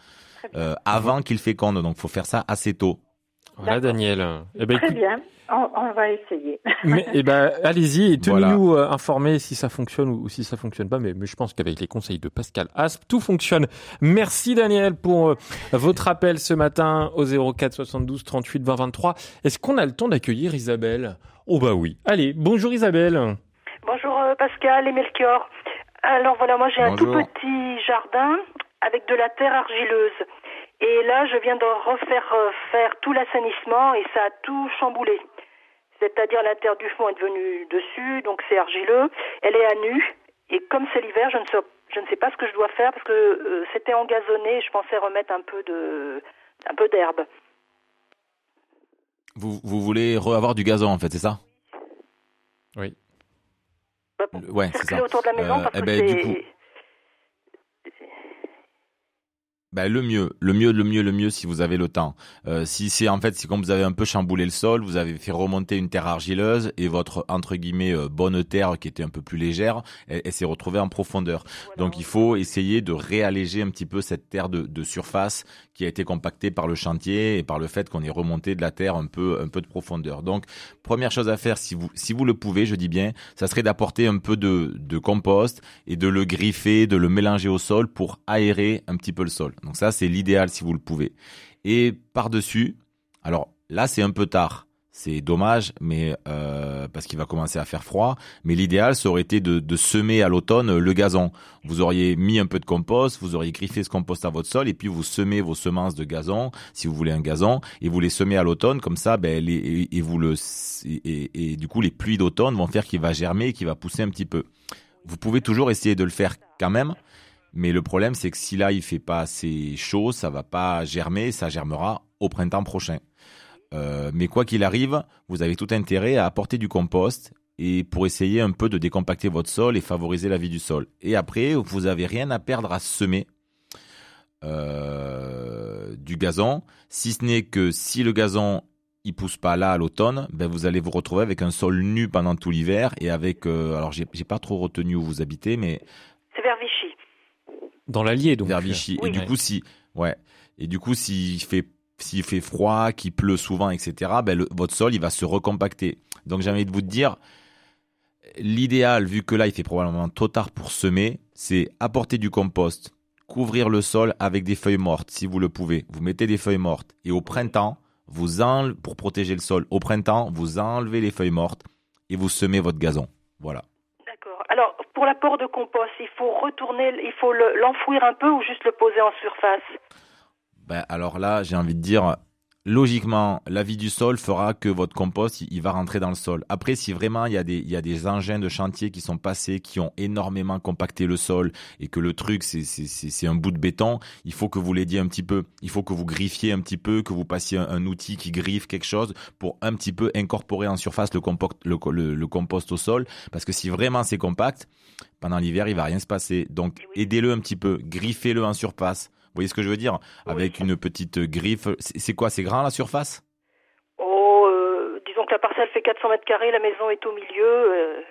euh, avant qu'ils fécondent. Donc il faut faire ça assez tôt. Voilà, Daniel. Eh ben, Très écoute- bien, on, on va essayer. Mais, eh ben, allez-y et tenez-nous Voilà. euh, informés si ça fonctionne ou, ou si ça fonctionne pas. Mais, mais je pense qu'avec les conseils de Pascal Asp, tout fonctionne. Merci Daniel pour euh, votre appel ce matin au 04 72 38 20 23. Est-ce qu'on a le temps d'accueillir Isabelle? Oh bah oui. Allez, bonjour Isabelle. Bonjour euh, Pascal et Melchior. Alors voilà, moi j'ai un tout petit jardin avec de la terre argileuse. Et là, je viens de refaire euh, faire tout l'assainissement et ça a tout chamboulé. C'est-à-dire la terre du fond est devenue dessus, donc c'est argileux. Elle est à nu. Et comme c'est l'hiver, je ne sais, je ne sais pas ce que je dois faire parce que euh, c'était engazonné. Je pensais remettre un peu de, un peu d'herbe. Vous, vous voulez re-avoir du gazon en fait, c'est ça? Oui. Pour Ouais, c'est circuler ça. autour de la maison parce eh que du c'est- coup, Ben, le mieux, le mieux, le mieux, le mieux si vous avez le temps. Euh, si c'est en fait, c'est comme vous avez un peu chamboulé le sol, vous avez fait remonter une terre argileuse et votre entre guillemets euh, bonne terre qui était un peu plus légère, elle, elle s'est retrouvée en profondeur. Donc il faut essayer de réalléger un petit peu cette terre de, de surface qui a été compactée par le chantier et par le fait qu'on ait remonté de la terre un peu un peu de profondeur. Donc première chose à faire si vous si vous le pouvez, je dis bien, ça serait d'apporter un peu de, de compost et de le griffer, de le mélanger au sol pour aérer un petit peu le sol. Donc ça c'est l'idéal si vous le pouvez. Et par-dessus, alors là c'est un peu tard. C'est dommage, mais euh, parce qu'il va commencer à faire froid. Mais l'idéal, ça aurait été de, semer à l'automne le gazon. Vous auriez mis un peu de compost, vous auriez griffé ce compost à votre sol, et puis vous semez vos semences de gazon, si vous voulez un gazon, et vous les semez à l'automne, comme ça, ben, et, du coup, les pluies d'automne vont faire qu'il va germer, qu'il va pousser un petit peu. Vous pouvez toujours essayer de le faire quand même, mais le problème, c'est que si là, il fait pas assez chaud, ça va pas germer, ça germera au printemps prochain. Euh, mais quoi qu'il arrive, vous avez tout intérêt à apporter du compost et pour essayer un peu de décompacter votre sol et favoriser la vie du sol. Et après, vous avez rien à perdre à semer euh, du gazon, si ce n'est que si le gazon il pousse pas là à l'automne, ben vous allez vous retrouver avec un sol nu pendant tout l'hiver et avec euh, alors j'ai pas trop retenu où vous habitez, mais. Dans l'Allier, donc. vers Vichy. Oui. Et du coup, si, ouais. Et du coup, s'il fait, s'il fait froid, qu'il pleut souvent, etc., ben le- votre sol, il va se recompacter. Donc, j'ai envie de vous dire, l'idéal, vu que là, il fait probablement trop tard pour semer, c'est apporter du compost, couvrir le sol avec des feuilles mortes, si vous le pouvez. Vous mettez des feuilles mortes. Et au printemps, vous enlevez, pour protéger le sol, au printemps, vous enlevez les feuilles mortes et vous semez votre gazon. Voilà. Pour l'apport de compost, il faut retourner, il faut le- l'enfouir un peu ou juste le poser en surface? Ben, alors là, j'ai envie de dire, logiquement, la vie du sol fera que votre compost, il, va rentrer dans le sol. Après, si vraiment il y, a des, il y a des engins de chantier qui sont passés, qui ont énormément compacté le sol et que le truc, c'est- c'est un bout de béton, il faut que vous l'aidiez un petit peu. Il faut que vous griffiez un petit peu, que vous passiez un, un outil qui griffe quelque chose pour un petit peu incorporer en surface le, compost, le, co- le- le compost au sol. Parce que si vraiment c'est compact, pendant l'hiver, il va rien se passer. Donc, aidez-le un petit peu, griffez-le en surface. Vous voyez ce que je veux dire Avec une petite griffe. C'est quoi C'est grand la surface? Oh, euh, disons que la parcelle fait 400 mètres carrés, la maison est au milieu, euh,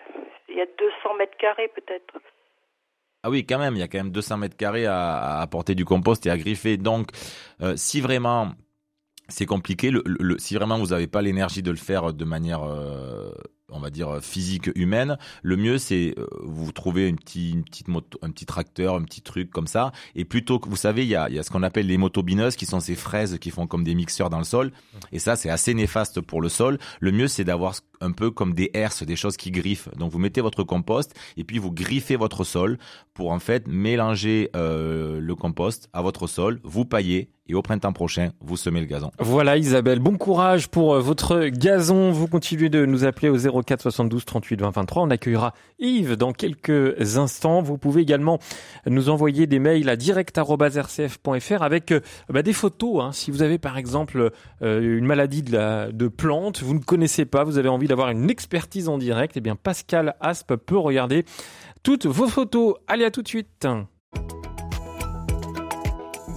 il y a 200 mètres carrés peut-être. Ah oui, quand même, il y a quand même 200 mètres carrés à, apporter du compost et à griffer. Donc, euh, si vraiment c'est compliqué, le, le- si vraiment vous n'avez pas l'énergie de le faire de manière, on va dire, physique, humaine, le mieux c'est euh, vous trouvez une, petite, une petite moto, un petit tracteur, un petit truc comme ça. Et plutôt que, vous savez, il y a, il y a ce qu'on appelle les motobineuses qui sont ces fraises qui font comme des mixeurs dans le sol. Et ça, c'est assez néfaste pour le sol. Le mieux, c'est d'avoir un peu comme des herses, des choses qui griffent. Donc, vous mettez votre compost et puis vous griffez votre sol pour en fait mélanger euh, le compost à votre sol, vous paillez et au printemps prochain, vous semez le gazon. Voilà Isabelle, bon courage pour euh, votre gazon. Vous continuez de nous appeler au 04 72 38 20 23. On accueillera Yves dans quelques instants. Vous pouvez également nous envoyer des mails à direct@rcf.fr avec euh, bah, des photos. hein. Si vous avez par exemple euh, une maladie de, la, plante, vous ne connaissez pas, vous avez envie d'avoir une expertise en direct, eh bien Pascal Aspe peut regarder toutes vos photos. Allez à tout de suite.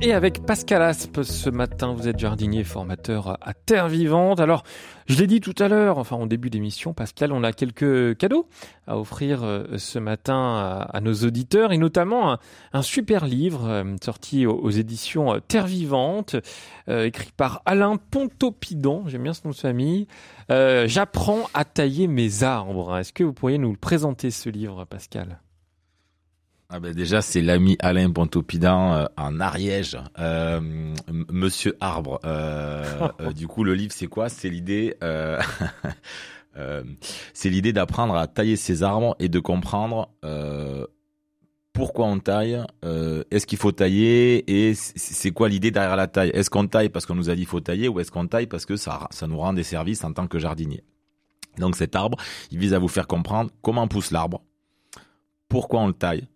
Et avec Pascal Aspe ce matin, vous êtes jardinier formateur à Terre Vivante. Alors, je l'ai dit tout à l'heure, enfin en début d'émission, Pascal, on a quelques cadeaux à offrir euh, ce matin à, nos auditeurs et notamment un, super livre euh, sorti aux, éditions euh, Terre Vivante, écrit par Alain Pontopidon, j'aime bien ce nom de famille. J'apprends à tailler mes arbres. Est-ce que vous pourriez nous le présenter ce livre, Pascal? Ah ben déjà, c'est l'ami Alain Pontopidin euh, en Ariège, euh, Monsieur Arbre. Euh, euh, du coup, le livre, c'est quoi? C'est l'idée, euh, euh, c'est l'idée d'apprendre à tailler ses arbres et de comprendre euh, pourquoi on taille, euh, est-ce qu'il faut tailler et c'est quoi l'idée derrière la taille? Est-ce qu'on taille parce qu'on nous a dit qu'il faut tailler ou est-ce qu'on taille parce que ça, ça nous rend des services en tant que jardinier? Donc cet arbre, il vise à vous faire comprendre comment pousse l'arbre, pourquoi on le taille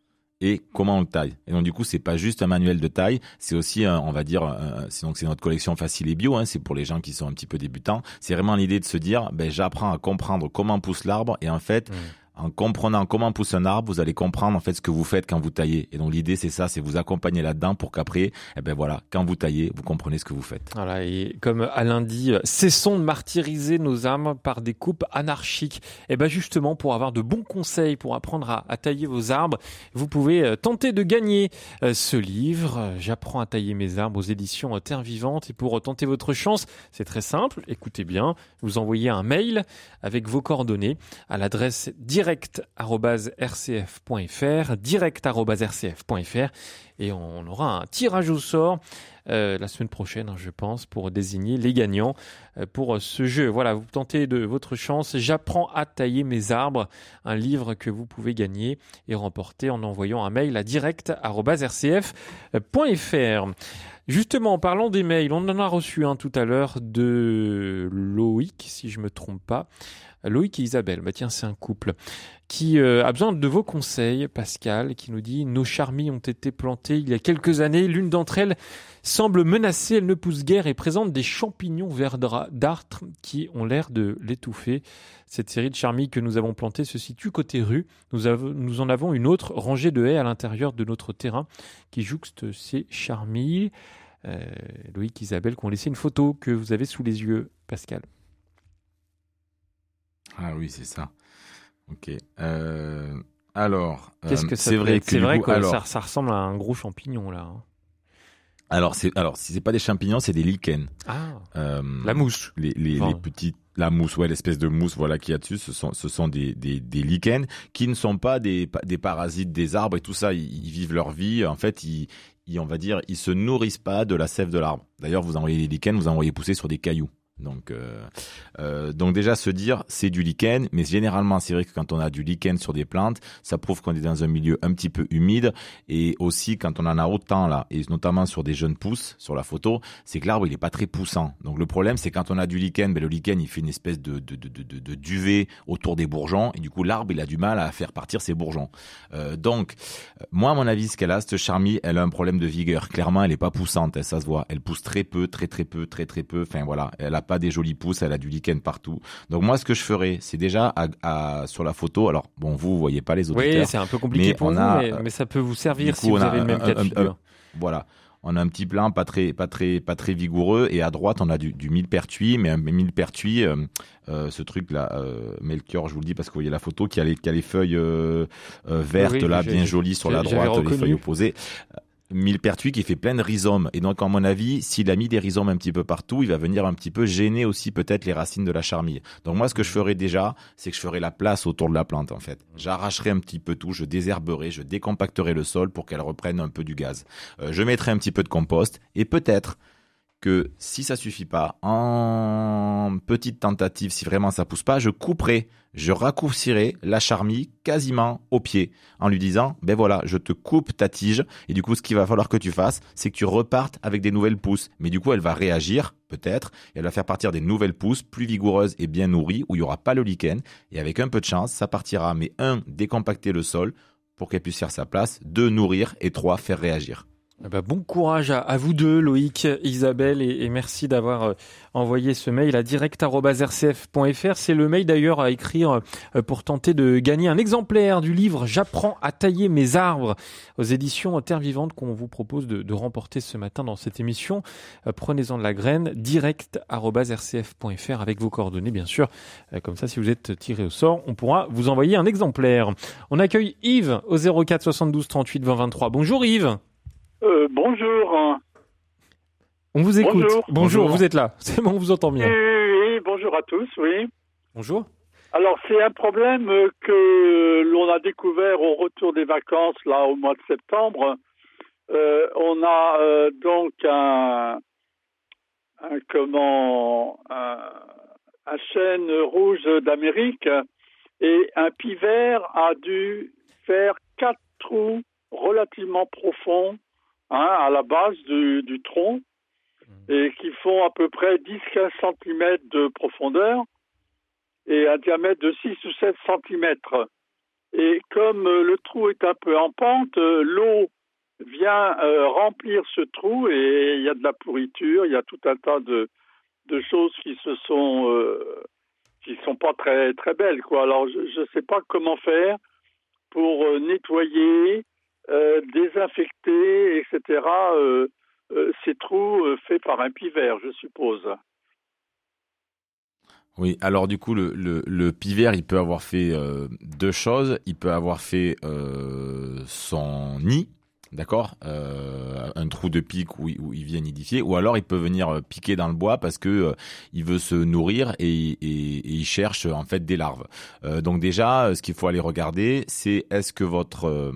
et comment on le taille. Et donc du coup, c'est pas juste un manuel de taille, c'est aussi, un- on va dire, un- c'est donc c'est notre collection facile et bio. Hein, c'est pour les gens qui sont un petit peu débutants. C'est vraiment l'idée de se dire, ben j'apprends à comprendre comment pousse l'arbre et en fait. En comprenant comment pousse un arbre, vous allez comprendre en fait ce que vous faites quand vous taillez. Et donc l'idée c'est ça, c'est vous accompagner là-dedans pour qu'après, eh ben voilà, quand vous taillez, vous comprenez ce que vous faites. Voilà, et comme Alain dit, euh, cessons de martyriser nos âmes par des coupes anarchiques. Et ben justement, pour avoir de bons conseils pour apprendre à, à tailler vos arbres, vous pouvez euh, tenter de gagner euh, ce livre. J'apprends à tailler mes arbres aux éditions Terre Vivante. Et pour tenter votre chance, c'est très simple. Écoutez bien, vous envoyez un mail avec vos coordonnées à l'adresse direct@rcf.fr, direct@rcf.fr, et on aura un tirage au sort euh, la semaine prochaine, hein, je pense, pour désigner les gagnants euh, pour ce jeu. Voilà, vous tentez de votre chance. J'apprends à tailler mes arbres, un livre que vous pouvez gagner et remporter en envoyant un mail à direct@rcf.fr. Justement, en parlant des mails, on en a reçu un tout à l'heure de Loïc, si je me trompe pas. Loïc et Isabelle, bah tiens, c'est un couple qui euh, a besoin de vos conseils, Pascal, qui nous dit nos charmilles ont été plantées il y a quelques années. L'une d'entre elles semble menacée, elle ne pousse guère et présente des champignons verdâtres qui ont l'air de l'étouffer. Cette série de charmilles que nous avons plantées se situe côté rue. Nous, en avons une autre rangée de haies à l'intérieur de notre terrain qui jouxte ces charmilles. Euh, Loïc, Isabelle, qui ont laissé une photo que vous avez sous les yeux, Pascal. Ah oui, c'est ça. Ok. Euh, alors, Qu'est-ce euh, que ça c'est vrai que C'est vrai que alors, ça, ça ressemble à un gros champignon là. hein. alors c'est alors si c'est pas des champignons, c'est des lichens. Ah, Euh, la mousse. les, les, Enfin, les petites la mousse ouais l'espèce de mousse voilà qu'il y a dessus ce sont ce sont des des, des lichens qui ne sont pas des des parasites des arbres et tout ça ils, ils vivent leur vie en fait ils, ils on va dire ils se nourrissent pas de la sève de l'arbre d'ailleurs vous envoyez les lichens vous envoyez pousser sur des cailloux donc euh, euh, donc déjà se dire c'est du lichen mais généralement c'est vrai que quand on a du lichen sur des plantes ça prouve qu'on est dans un milieu un petit peu humide et aussi quand on en a autant là et notamment sur des jeunes pousses sur la photo c'est que l'arbre il est pas très poussant. Donc le problème c'est quand on a du lichen, ben le lichen il fait une espèce de, de, de, duvet autour des bourgeons et du coup l'arbre il a du mal à faire partir ses bourgeons. Euh, donc moi à mon avis ce qu'elle a cette charmille elle a un problème de vigueur. Clairement elle est pas poussante, elle, ça se voit. Elle pousse très peu, très très peu, très très peu. Enfin voilà, elle a pas des jolies pousses, elle a du lichen partout. Donc moi ce que je ferais c'est déjà à, à- sur la photo. Alors bon vous vous voyez pas les auditeurs. Oui, c'est un peu compliqué mais pour on vous, a, mais, mais ça peut vous servir si vous avez le même cas de un- figure. Voilà. On a un petit plan pas très pas très pas très vigoureux et à droite on a du, du millepertuis mais un millepertuis euh, euh, ce truc là euh, Melchior je vous le dis parce que vous voyez la photo qui a les qui a les feuilles euh, euh, vertes Oui, là bien jolies sur la droite les feuilles opposées millepertuis qui fait plein de rhizomes. Et donc à mon avis s'il a mis des rhizomes un petit peu partout il va venir un petit peu gêner aussi peut-être les racines de la charmille. Donc moi ce que je ferais déjà c'est que je ferais la place autour de la plante en fait. J'arracherai un petit peu tout je désherberai je décompacterai le sol pour qu'elle reprenne un peu du gaz. Euh, je mettrai un petit peu de compost et peut-être que si ça suffit pas, en petite tentative, si vraiment ça pousse pas, je couperai, je raccourcirai la charmille quasiment au pied en lui disant, ben voilà, je te coupe ta tige et du coup, ce qu'il va falloir que tu fasses, c'est que tu repartes avec des nouvelles pousses. Mais du coup, elle va réagir, peut-être, elle va faire partir des nouvelles pousses plus vigoureuses et bien nourries où il y aura pas le lichen et avec un peu de chance, ça partira. Mais un, décompacter le sol pour qu'elle puisse faire sa place, deux, nourrir et trois, faire réagir. Eh ben, bon courage à, vous deux, Loïc, Isabelle, et, merci d'avoir euh, envoyé ce mail à direct.rcf.fr. C'est le mail d'ailleurs à écrire euh, pour tenter de gagner un exemplaire du livre J'apprends à tailler mes arbres aux éditions Terre Vivante qu'on vous propose de, remporter ce matin dans cette émission. Euh, Prenez-en de la graine, direct.rcf.fr avec vos coordonnées, bien sûr. Comme ça, si vous êtes tiré au sort, on pourra vous envoyer un exemplaire. On accueille Yves au 04 72 38 20 23. Bonjour Yves. Euh, bonjour. On vous écoute. Bonjour. Bonjour, vous êtes là. C'est bon, on vous entend bien. oui, oui, bonjour à tous, oui. Bonjour. Alors, c'est un problème que l'on a découvert au retour des vacances, là, au mois de septembre. Euh, on a euh, donc un, un comment, un, un chêne rouge d'Amérique et un pivert a dû faire quatre trous relativement profonds hein, à la base du, du tronc et qui font à peu près 10-15 cm de profondeur et un diamètre de 6 ou 7 cm. Et comme euh, le trou est un peu en pente, euh, l'eau vient euh, remplir ce trou et il y a de la pourriture, il y a tout un tas de, de choses qui se sont euh, qui sont pas très très belles quoi. Alors je ne sais pas comment faire pour nettoyer, désinfecter, etc. euh, euh, ces trous euh, faits par un pivert, je suppose. Oui, alors du coup, le, le, pivert, il peut avoir fait euh, deux choses. Il peut avoir fait euh, son nid, d'accord? Euh, Un trou de pique où, où il vient nidifier, ou alors il peut venir euh, piquer dans le bois parce que euh, il veut se nourrir et, et- et il cherche en fait des larves. Euh, donc déjà, euh, ce qu'il faut aller regarder, c'est est-ce que votre euh,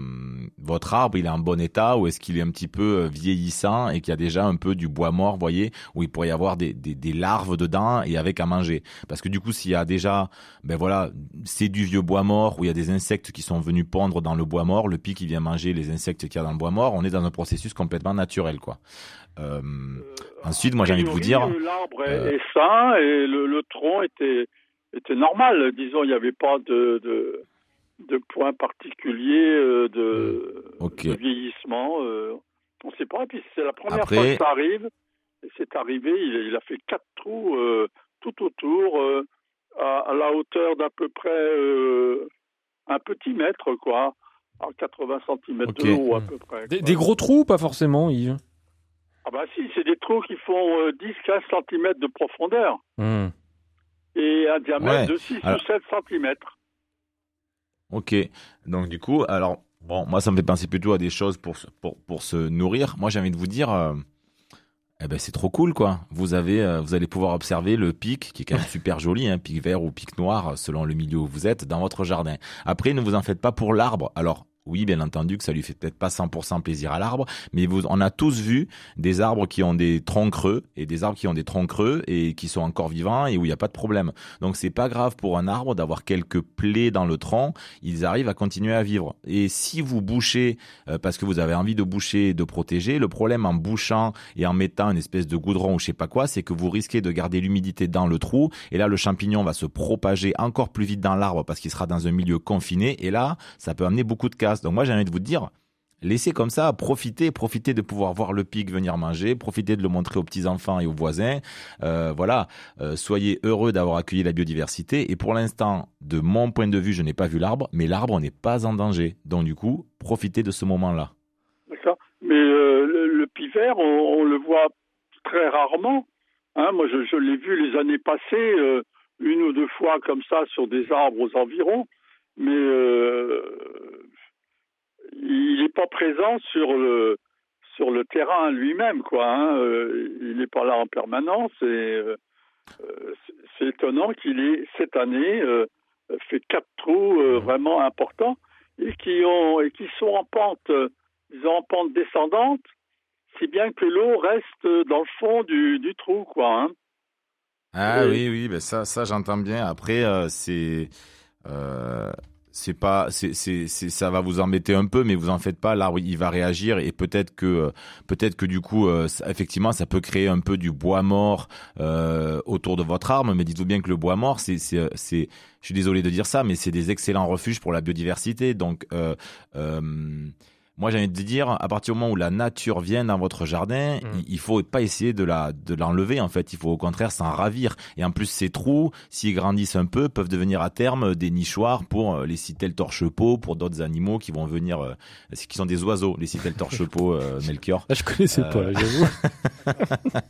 votre arbre il est en bon état ou est-ce qu'il est un petit peu euh, vieillissant et qu'il y a déjà un peu du bois mort, voyez, où il pourrait y avoir des, des, des larves dedans et avec à manger? Parce que du coup, s'il y a déjà, ben voilà, c'est du vieux bois mort où il y a des insectes qui sont venus pondre dans le bois mort, le pic il vient manger les insectes qu'il y a dans le bois mort, on est dans un processus complètement naturel, quoi. Euh, ensuite, moi j'ai envie de vous dire, priori, L'arbre est, euh, est sain et le, le tronc était, était normal. Disons, il n'y avait pas de, de, de point particulier euh, de, vieillissement. euh, on ne sait pas. Et puis c'est la première Après- fois que ça arrive. C'est arrivé, il, il a fait quatre trous euh, tout autour, euh, à, à la hauteur d'à peu près euh, un petit mètre, quoi. À 80 cm de haut, à peu près. Des, gros trous, pas forcément, Yves? Ah bah si, c'est des trous qui font euh, 10-15 cm de profondeur Hmm. et un diamètre Ouais, de 6 alors- ou 7 cm. Ok. Donc du coup, alors bon, moi ça me fait penser plutôt à des choses pour se- pour pour se nourrir. Moi j'ai envie de vous dire, euh, eh ben c'est trop cool quoi. Vous avez, euh, vous allez pouvoir observer le pic qui est quand même super joli, hein, pic vert ou pic noir selon le milieu où vous êtes dans votre jardin. Après, ne vous en faites pas pour l'arbre. Alors. Oui, bien entendu que ça lui fait peut-être pas 100% plaisir à l'arbre, mais vous, on a tous vu des arbres qui ont des troncs creux et des arbres qui ont des troncs creux et qui sont encore vivants et où il n'y a pas de problème. Donc c'est pas grave pour un arbre d'avoir quelques plaies dans le tronc, ils arrivent à continuer à vivre. Et si vous bouchez euh, parce que vous avez envie de boucher et de protéger, le problème en bouchant et en mettant une espèce de goudron ou je sais pas quoi, c'est que vous risquez de garder l'humidité dans le trou et là le champignon va se propager encore plus vite dans l'arbre parce qu'il sera dans un milieu confiné et là ça peut amener beaucoup de Donc moi j'ai envie de vous dire Laissez comme ça, profitez, profitez de pouvoir voir le pic venir manger, profitez de le montrer aux petits enfants et aux voisins. Euh, voilà, Euh, soyez heureux d'avoir accueilli la biodiversité. Et pour l'instant, de mon point de vue, je n'ai pas vu l'arbre, mais l'arbre n'est pas en danger. Donc du coup, profitez de ce moment-là. D'accord. Mais euh, le, le pivert, on, le voit très rarement. Hein, moi, je, je l'ai vu les années passées, une ou deux fois comme ça sur des arbres aux environs, mais il n'est pas présent sur le sur le terrain lui-même, quoi. Hein. Euh, il n'est pas là en permanence et euh, euh, c'est- étonnant qu'il ait cette année fait quatre trous vraiment importants et qui ont et qui sont en pente, euh, disons en pente descendante, si bien que l'eau reste dans le fond du, du trou, quoi. Hein. Ah Oui. oui, oui, ben ça, ça j'entends bien. Après, euh, c'est, euh, c'est pas, c'est, c'est, ça va vous embêter un peu, mais vous en faites pas. L'arbre, il va réagir et peut-être que, euh, peut-être que du coup, euh, effectivement, ça peut créer un peu du bois mort euh, autour de votre arbre. Mais dites-vous bien que le bois mort, c'est, c'est, c'est, je suis désolé de dire ça, mais c'est des excellents refuges pour la biodiversité. Donc, euh, euh, moi j'ai envie de dire, à partir du moment où la nature vient dans votre jardin, Mm. il, faut pas essayer de la de l'enlever en fait. Il faut au contraire s'en ravir. Et en plus, ces trous, s'ils grandissent un peu, peuvent devenir à terme des nichoirs pour euh, les citelles torche-peau, pour d'autres animaux qui vont venir, euh, qui sont des oiseaux, les citelles torche-peau, euh, Melchior. Là, je connaissais Euh, pas, j'avoue.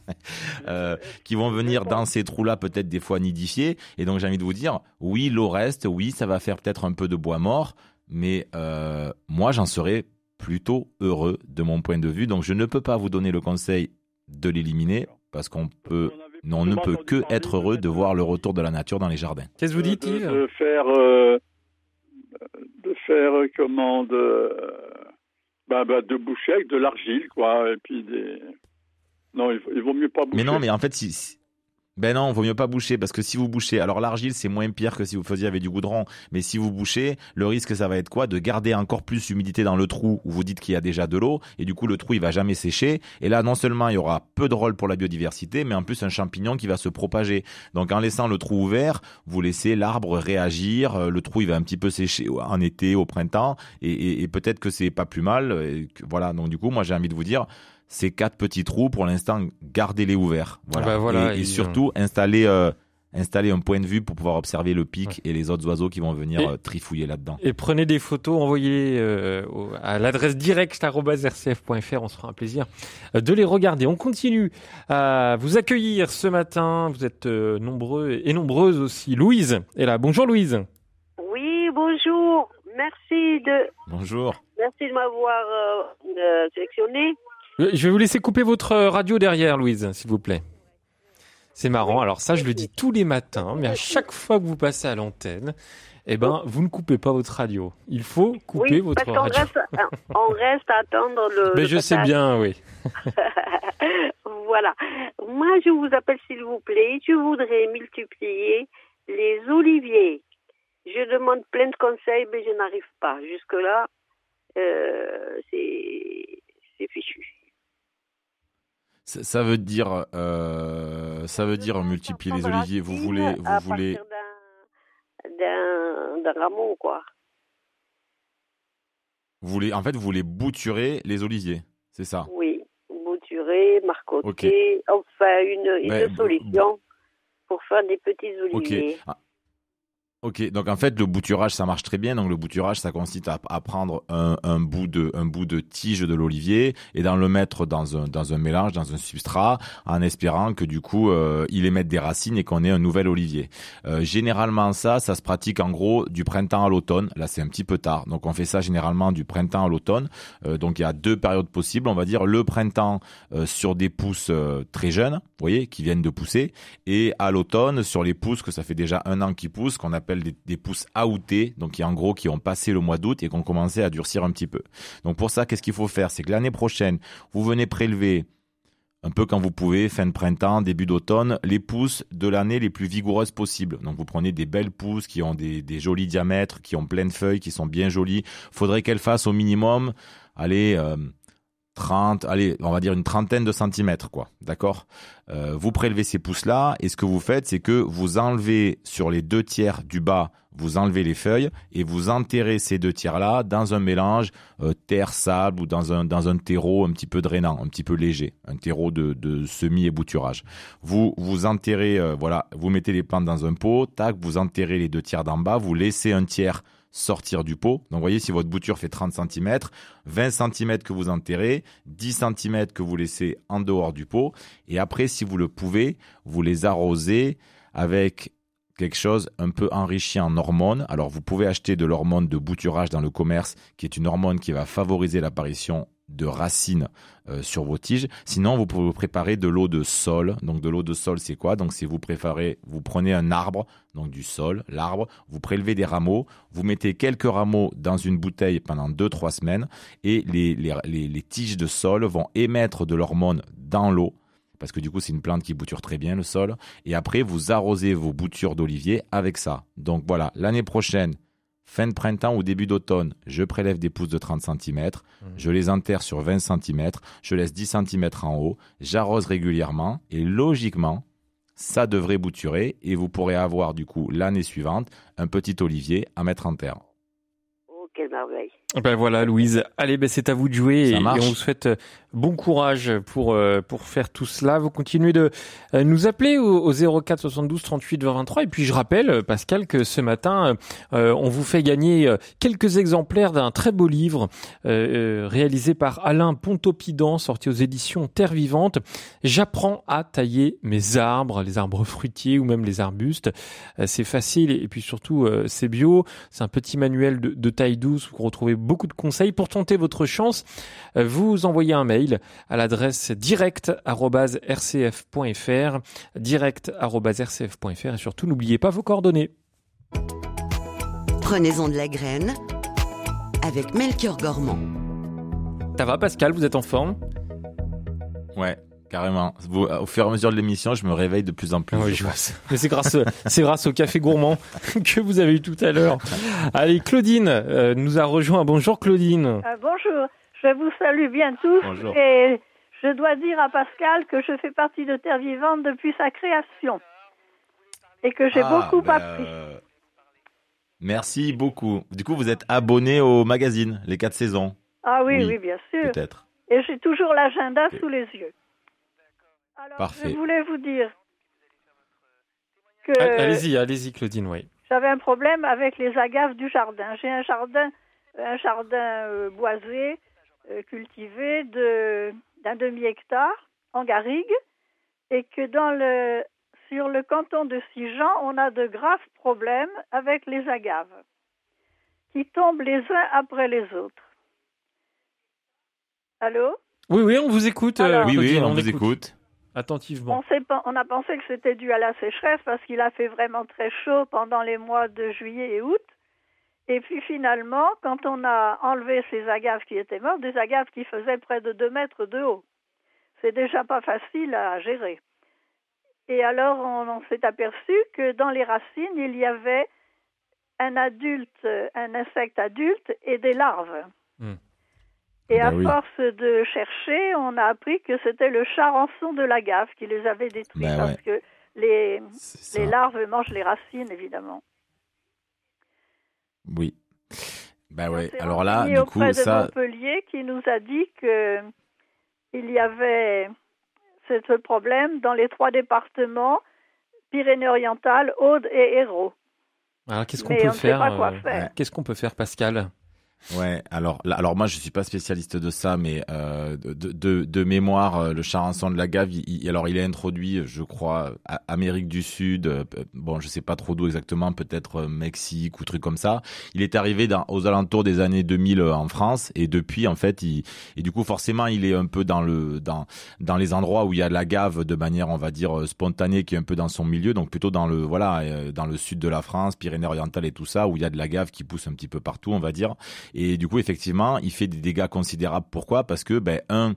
euh, qui vont venir dans ces trous-là peut-être des fois nidifier. Et donc j'ai envie de vous dire, oui, l'eau reste, oui, ça va faire peut-être un peu de bois mort, mais euh, moi j'en serais plutôt heureux de mon point de vue. Donc je ne peux pas vous donner le conseil de l'éliminer parce qu'on peut, non, on ne peut que être heureux de voir le retour de la nature dans les jardins. Qu'est-ce que vous dites, de, Yves de faire, euh, de faire euh, comment de, bah, bah, de boucher avec de l'argile, quoi, et puis des. Non, il, vaut- il vaut mieux pas boucher. Mais non, mais en fait, si, si- ben non, vaut mieux pas boucher parce que si vous bouchez, alors l'argile c'est moins pire que si vous faisiez avec du goudron, mais si vous bouchez, le risque ça va être quoi? De garder encore plus d'humidité dans le trou où vous dites qu'il y a déjà de l'eau et du coup le trou il va jamais sécher et là non seulement il y aura peu de rôle pour la biodiversité, mais en plus un champignon qui va se propager. Donc en laissant le trou ouvert, vous laissez l'arbre réagir, euh, le trou il va un petit peu sécher en été, au printemps et, et- et peut-être que c'est pas plus mal. et voilà, donc du coup moi j'ai envie de vous dire ces quatre petits trous, pour l'instant, gardez-les ouverts. Voilà. Bah voilà, et, surtout, installez, euh, installez un point de vue pour pouvoir observer le pic et les autres oiseaux qui vont venir Et- euh, trifouiller là-dedans. Et prenez des photos, envoyez-les euh, à l'adresse direct.rcf.fr, on se fera un plaisir de les regarder. On continue à vous accueillir ce matin, vous êtes euh, nombreux et nombreuses aussi. Louise est là, bonjour Louise. Oui, bonjour. Merci de, Bonjour. merci de m'avoir euh, euh, sélectionné. Euh, Je vais vous laisser couper votre euh, radio derrière Louise, s'il vous plaît. C'est marrant, alors ça je le dis tous les matins, mais à chaque fois que vous passez à l'antenne, eh ben, vous ne coupez pas votre radio. Il faut couper oui, votre parce radio. reste, on reste à attendre le. Mais le je sais bien, oui. voilà. Moi, je vous appelle, s'il vous plaît. Je voudrais multiplier les oliviers. Je demande plein de conseils, mais je n'arrive pas. Jusque-là, euh, c'est c'est fichu. Ça, ça veut dire, euh, ça veut dire multiplier les oliviers. Vous voulez, vous à voulez. d'un- rameau, quoi. Vous voulez, en fait, vous voulez bouturer les oliviers, c'est ça? Oui, bouturé, marcoté, enfin une, une Ouais, b- solution pour faire des petits oliviers. Ah, Ok, donc en fait le bouturage ça marche très bien. Donc le bouturage ça consiste à, prendre un, bout de tige de l'olivier et d'en le mettre dans un mélange, dans un substrat, en espérant que du coup euh, il émette des racines et qu'on ait un nouvel olivier. Euh, généralement ça, ça se pratique en gros du printemps à l'automne. Là c'est un petit peu tard, donc on fait ça généralement du printemps à l'automne. Euh, donc il y a deux périodes possibles. On va dire le printemps sur des pousses très jeunes, vous voyez, qui viennent de pousser, et à l'automne sur les pousses que ça fait déjà un an qu'ils poussent, qu'on appelle des, des pousses outées, donc qui en gros qui ont passé le mois d'août et qui ont commencé à durcir un petit peu. Donc pour ça, qu'est-ce qu'il faut faire? C'est que l'année prochaine, vous venez prélever un peu quand vous pouvez, fin de printemps, début d'automne, les pousses de l'année les plus vigoureuses possibles. Donc vous prenez des belles pousses qui ont des, jolis diamètres, qui ont plein de feuilles, qui sont bien jolies. Faudrait qu'elles fassent au minimum, allez, euh, 30, allez, on va dire une trentaine de centimètres, quoi. D'accord? Euh, Vous prélevez ces pousses-là, et ce que vous faites, c'est que vous enlevez sur les deux tiers du bas, vous enlevez les feuilles, et vous enterrez ces deux tiers-là dans un mélange euh, terre-sable ou dans un, dans un terreau un petit peu drainant, un petit peu léger, un terreau de, de semi-ébouturage. Vous, vous enterrez, euh, voilà, vous mettez les plantes dans un pot, tac, vous enterrez les deux tiers d'en bas, vous laissez un tiers sortir du pot. Donc, vous voyez, si votre bouture fait 30 cm, 20 cm que vous enterrez, 10 cm que vous laissez en dehors du pot. Et après, si vous le pouvez, vous les arrosez avec quelque chose un peu enrichi en hormones. Alors, vous pouvez acheter de l'hormone de bouturage dans le commerce, qui est une hormone qui va favoriser l'apparition de racines euh, sur vos tiges. Sinon, vous pouvez vous préparer de l'eau de sol. Donc, de l'eau de sol, c'est quoi? Donc, c'est vous préparez, vous prenez un arbre, donc du sol, l'arbre, vous prélevez des rameaux, vous mettez quelques rameaux dans une bouteille pendant 2-3 semaines et les, les, les, les tiges de sol vont émettre de l'hormone dans l'eau parce que du coup c'est une plante qui bouture très bien le sol et après vous arrosez vos boutures d'olivier avec ça. Donc voilà, l'année prochaine, fin de printemps ou début d'automne, je prélève des pousses de 30 cm, je les enterre sur 20 cm, je laisse 10 cm en haut, j'arrose régulièrement et logiquement, ça devrait bouturer et vous pourrez avoir du coup l'année suivante un petit olivier à mettre en terre. Ok, quelle merveille. Ben voilà, Louise. Allez, ben c'est à vous de jouer Ça et, et on vous souhaite euh, bon courage pour euh, pour faire tout cela. Vous continuez de euh, nous appeler au, au 04 72 38 20 23 et puis je rappelle Pascal que ce matin euh, on vous fait gagner quelques exemplaires d'un très beau livre réalisé par Alain Pontopidan sorti aux éditions Terre Vivante. J'apprends à tailler mes arbres, les arbres fruitiers ou même les arbustes. C'est facile et puis surtout euh, c'est bio. C'est un petit manuel de, de taille douce où vous retrouvez beaucoup de conseils. Pour tenter votre chance, euh, vous envoyez un mail à l'adresse direct@rcf.fr, direct@rcf.fr et surtout n'oubliez pas vos coordonnées. Prenez-en de la graine avec Melchior Gormand. Ça va Pascal, vous êtes en forme? Ouais, carrément. Vous, au fur et à mesure de l'émission, je me réveille de plus en plus. Oui, je vois ça. Mais c'est grâce, c'est grâce au café gourmand que vous avez eu tout à l'heure. Allez, Claudine euh, nous a rejoint. Bonjour Claudine. Ah, bonjour, je vous salue bien tous Bonjour. et je dois dire à Pascal que je fais partie de Terre Vivante depuis sa création et que j'ai Ah, beaucoup ben, appris. euh, Merci beaucoup. Du coup, vous êtes abonné au magazine Les 4 saisons, Ah oui, oui, oui, bien sûr. peut-être. Et j'ai toujours l'agenda sous les yeux. Alors, Parfait. je voulais vous dire que Allez-y, allez-y Claudine, oui. j'avais un problème avec les agaves du jardin. J'ai un jardin, un jardin euh, boisé, euh, cultivé de d'un demi hectare en garrigue, et que dans le sur le canton de Sijan, on a de graves problèmes avec les agaves, qui tombent les uns après les autres. Allô? Oui, oui, on vous écoute. euh, Alors- Oui, oui, on vous écoute. Attentivement. on, a pensé que c'était dû à la sécheresse parce qu'il a fait vraiment très chaud pendant les mois de juillet et août. Et puis finalement, quand on a enlevé ces agaves qui étaient mortes, des agaves qui faisaient près de 2 mètres de haut, c'est déjà pas facile à gérer. Et alors on, on s'est aperçu que dans les racines, il y avait un adulte, un insecte adulte et des larves. Hmm. Et Bah à oui. force de chercher, on a appris que c'était le charançon de l'agave qui les avait détruits Bah parce ouais. que les, ça. larves mangent les racines, évidemment. Oui. Bah ouais. Alors là, du coup, auprès de ça, Montpellier qui nous a dit que il y avait ce problème dans les trois départements Pyrénées-Orientales, Aude et Hérault. Alors qu'est-ce qu'on peut on faire euh, faire. Qu'est-ce qu'on peut faire, Pascal? Ouais, alors, alors moi je suis pas spécialiste de ça, mais euh, de, de, de mémoire, euh, le charançon de la gave, il, il- alors il est introduit, je crois, à Amérique du Sud, euh, bon je sais pas trop d'où exactement, peut-être euh, Mexique ou truc comme ça. Il est arrivé dans, aux alentours des années 2000 euh, en France et depuis en fait, il, et du coup forcément il est un peu dans le dans dans les endroits où il y a de la gave de manière on va dire spontanée, qui est un peu dans son milieu, donc plutôt dans le voilà dans le sud de la France, Pyrénées-Orientales et tout ça, où il y a de la gave qui pousse un petit peu partout, on va dire. Et du coup, effectivement, il fait des dégâts considérables. Pourquoi? Parce que, ben, un,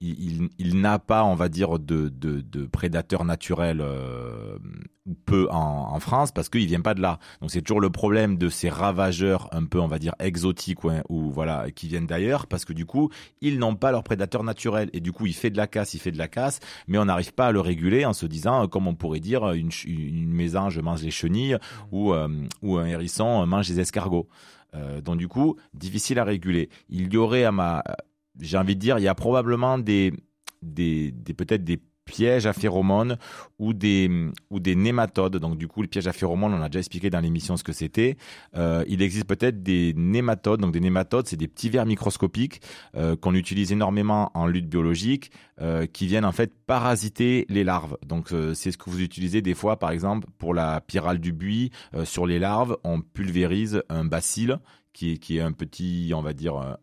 il, il, il n'a pas, on va dire, de, de, de prédateurs naturels euh, ou peu en, en France parce qu'il vient pas de là. Donc c'est toujours le problème de ces ravageurs un peu, on va dire, exotiques ou, ou voilà, qui viennent d'ailleurs parce que du coup, ils n'ont pas leurs prédateurs naturels et du coup, il fait de la casse, il fait de la casse, mais on n'arrive pas à le réguler en se disant, euh, comme on pourrait dire, une, ch- une mésange mange les chenilles ou, euh, ou un hérisson mange les escargots. Euh, donc du coup, difficile à réguler. Il y aurait à ma, j'ai envie de dire, il y a probablement des, des, peut-être des pièges à phéromones ou des ou des nématodes. Donc du coup, le piège à phéromones, on a déjà expliqué dans l'émission ce que c'était. Euh, il existe peut-être des nématodes. Donc des nématodes, c'est des petits vers microscopiques euh, qu'on utilise énormément en lutte biologique, euh, qui viennent en fait parasiter les larves. Donc c'est ce que vous utilisez des fois, par exemple, pour la pyrale du buis. sur les larves, on pulvérise un bacille qui est, qui est un petit, on va dire, un,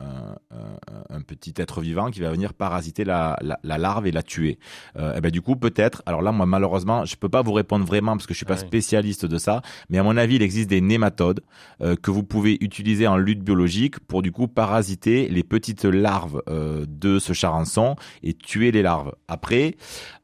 un- un petit être vivant qui va venir parasiter la, la, la larve et la tuer. Euh, et ben du coup, peut-être. Alors là, moi, malheureusement, je peux pas vous répondre vraiment parce que je suis pas Ah oui. spécialiste de ça. Mais à mon avis, il existe des nématodes euh, que vous pouvez utiliser en lutte biologique pour du coup parasiter les petites larves euh, de ce charançon et tuer les larves. Après.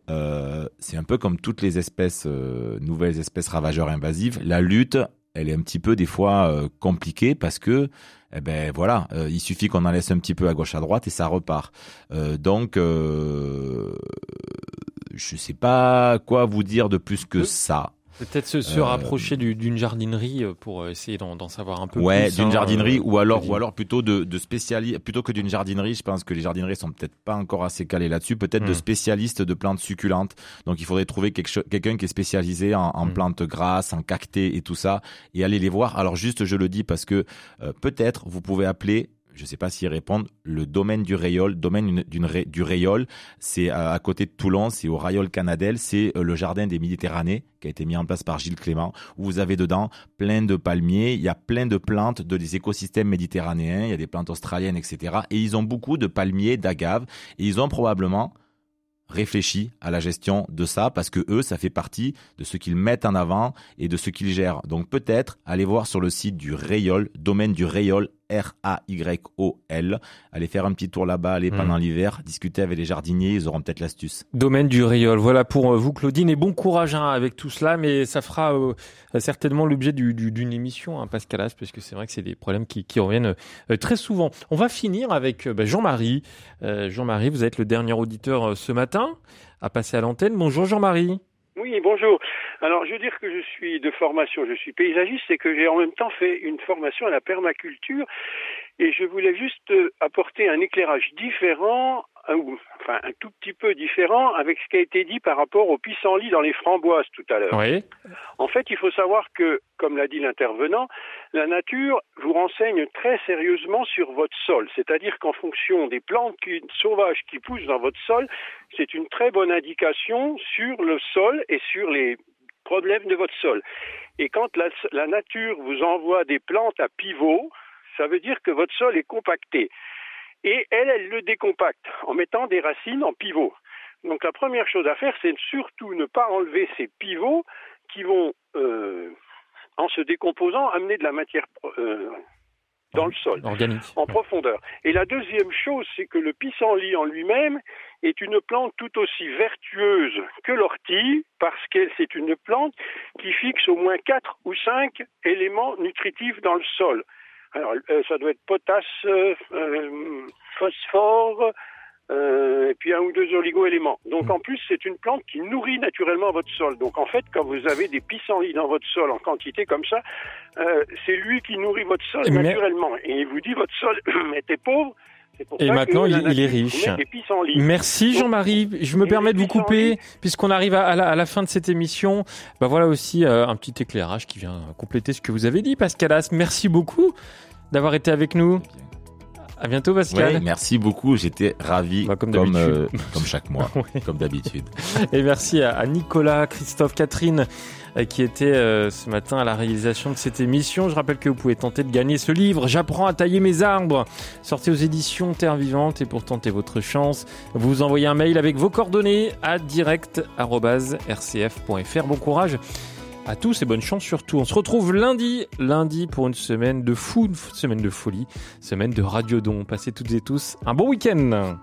euh, c'est un peu comme toutes les espèces, euh, nouvelles espèces ravageurs invasives. La lutte, elle est un petit peu des fois euh, compliquée parce que eh ben voilà, euh, il suffit qu'on en laisse un petit peu à gauche à droite et ça repart. Euh, donc euh, je sais pas quoi vous dire de plus que ça. Peut-être se, Euh, rapprocher du- d'une jardinerie euh, pour essayer d'en savoir un peu Ouais, plus. d'une hein, jardinerie euh, ou alors ou alors plutôt de, de spécialistes plutôt que d'une jardinerie. Je pense que les jardineries sont peut-être pas encore assez calées là-dessus. Peut-être de Hmm. spécialistes de plantes succulentes. Donc il faudrait trouver quelqu'un qui est spécialisé en, en Hmm. plantes grasses, en cactés et tout ça, et aller les voir. Alors juste, je le dis parce que euh, peut-être vous pouvez appeler. Je sais pas s'ils répondent. Le domaine du Rayol, domaine d'une- du Rayol, c'est à, côté de Toulon, c'est au Rayol Canadel, c'est euh, le jardin des Méditerranées qui a été mis en place par Gilles Clément, où vous avez dedans plein de palmiers, il y a plein de plantes de des écosystèmes méditerranéens, il y a des plantes australiennes, etc. Et ils ont beaucoup de palmiers, d'agaves, et ils ont probablement réfléchi à la gestion de ça parce que eux, ça fait partie de ce qu'ils mettent en avant et de ce qu'ils gèrent. Donc peut-être allez voir sur le site du Rayol, domaine du Rayol, R-A-Y-O-L. Allez faire un petit tour là-bas, allez pendant l'hiver, discuter avec les jardiniers, ils auront peut-être l'astuce. Domaine du Riol. Voilà pour euh, vous, Claudine, et bon courage hein, avec tout cela, mais ça fera euh, certainement l'objet du- du- d'une émission, hein, Pascal As, parce que c'est vrai que c'est des problèmes qui, qui reviennent euh, très souvent. On va finir avec euh, bah, Jean-Marie. Jean-Marie, vous êtes le dernier auditeur ce matin à passer à l'antenne. Bonjour Jean-Marie. Oui, bonjour. Alors, je veux dire que je suis de formation, je suis paysagiste et que j'ai en même temps fait une formation à la permaculture et je voulais juste apporter un éclairage différent, enfin un tout petit peu différent avec ce qui a été dit par rapport au pissenlit dans les framboises tout à l'heure. Oui. En fait, il faut savoir que, comme l'a dit l'intervenant, la nature vous renseigne très sérieusement sur votre sol. C'est-à-dire qu'en fonction des plantes qui- sauvages qui poussent dans votre sol, c'est une très bonne indication sur le sol et sur les problèmes de votre sol. Et quand la, la nature vous envoie des plantes à pivot, ça veut dire que votre sol est compacté. Et elle, elle le décompacte en mettant des racines en pivot. Donc la première chose à faire, c'est surtout ne pas enlever ces pivots qui vont, euh, en se décomposant, amener de la matière euh, dans le sol, Organique. en profondeur. Et la deuxième chose, c'est que le pissenlit en lui-même est une plante tout aussi vertueuse que l'ortie, parce que c'est une plante qui fixe au moins quatre ou cinq éléments nutritifs dans le sol. Alors, euh, ça doit être potasse, euh, euh, phosphore, euh, et puis un ou deux oligo-éléments. Donc en plus, c'est une plante qui nourrit naturellement votre sol. Donc en fait, quand vous avez des pissenlits dans votre sol en quantité comme ça, euh, c'est lui qui nourrit votre sol Mais- naturellement. Et il vous dit votre sol était pauvre. Et ça maintenant, il, il est riche. Merci Jean-Marie. Je me et permets de vous couper, puisqu'on arrive à, à la, à la fin de cette émission. Bah voilà aussi euh, un petit éclairage qui vient compléter ce que vous avez dit, Pascal As. Merci beaucoup d'avoir été avec nous. À bientôt, Pascal. Ouais, merci beaucoup, j'étais ravi Bah, comme comme, d'habitude. euh, comme chaque mois, Ouais. comme d'habitude. Et merci à, à Nicolas, Christophe, Catherine qui étaient euh, ce matin à la réalisation de cette émission. Je rappelle que vous pouvez tenter de gagner ce livre J'apprends à tailler mes arbres, sorti aux éditions Terre Vivante. Et pour tenter votre chance, vous envoyez un mail avec vos coordonnées à direct.rcf.fr. Bon courage à tous et bonne chance surtout. On se retrouve lundi, lundi pour une semaine de fou, une semaine de folie, semaine de radiodon. Passez toutes et tous un bon week-end.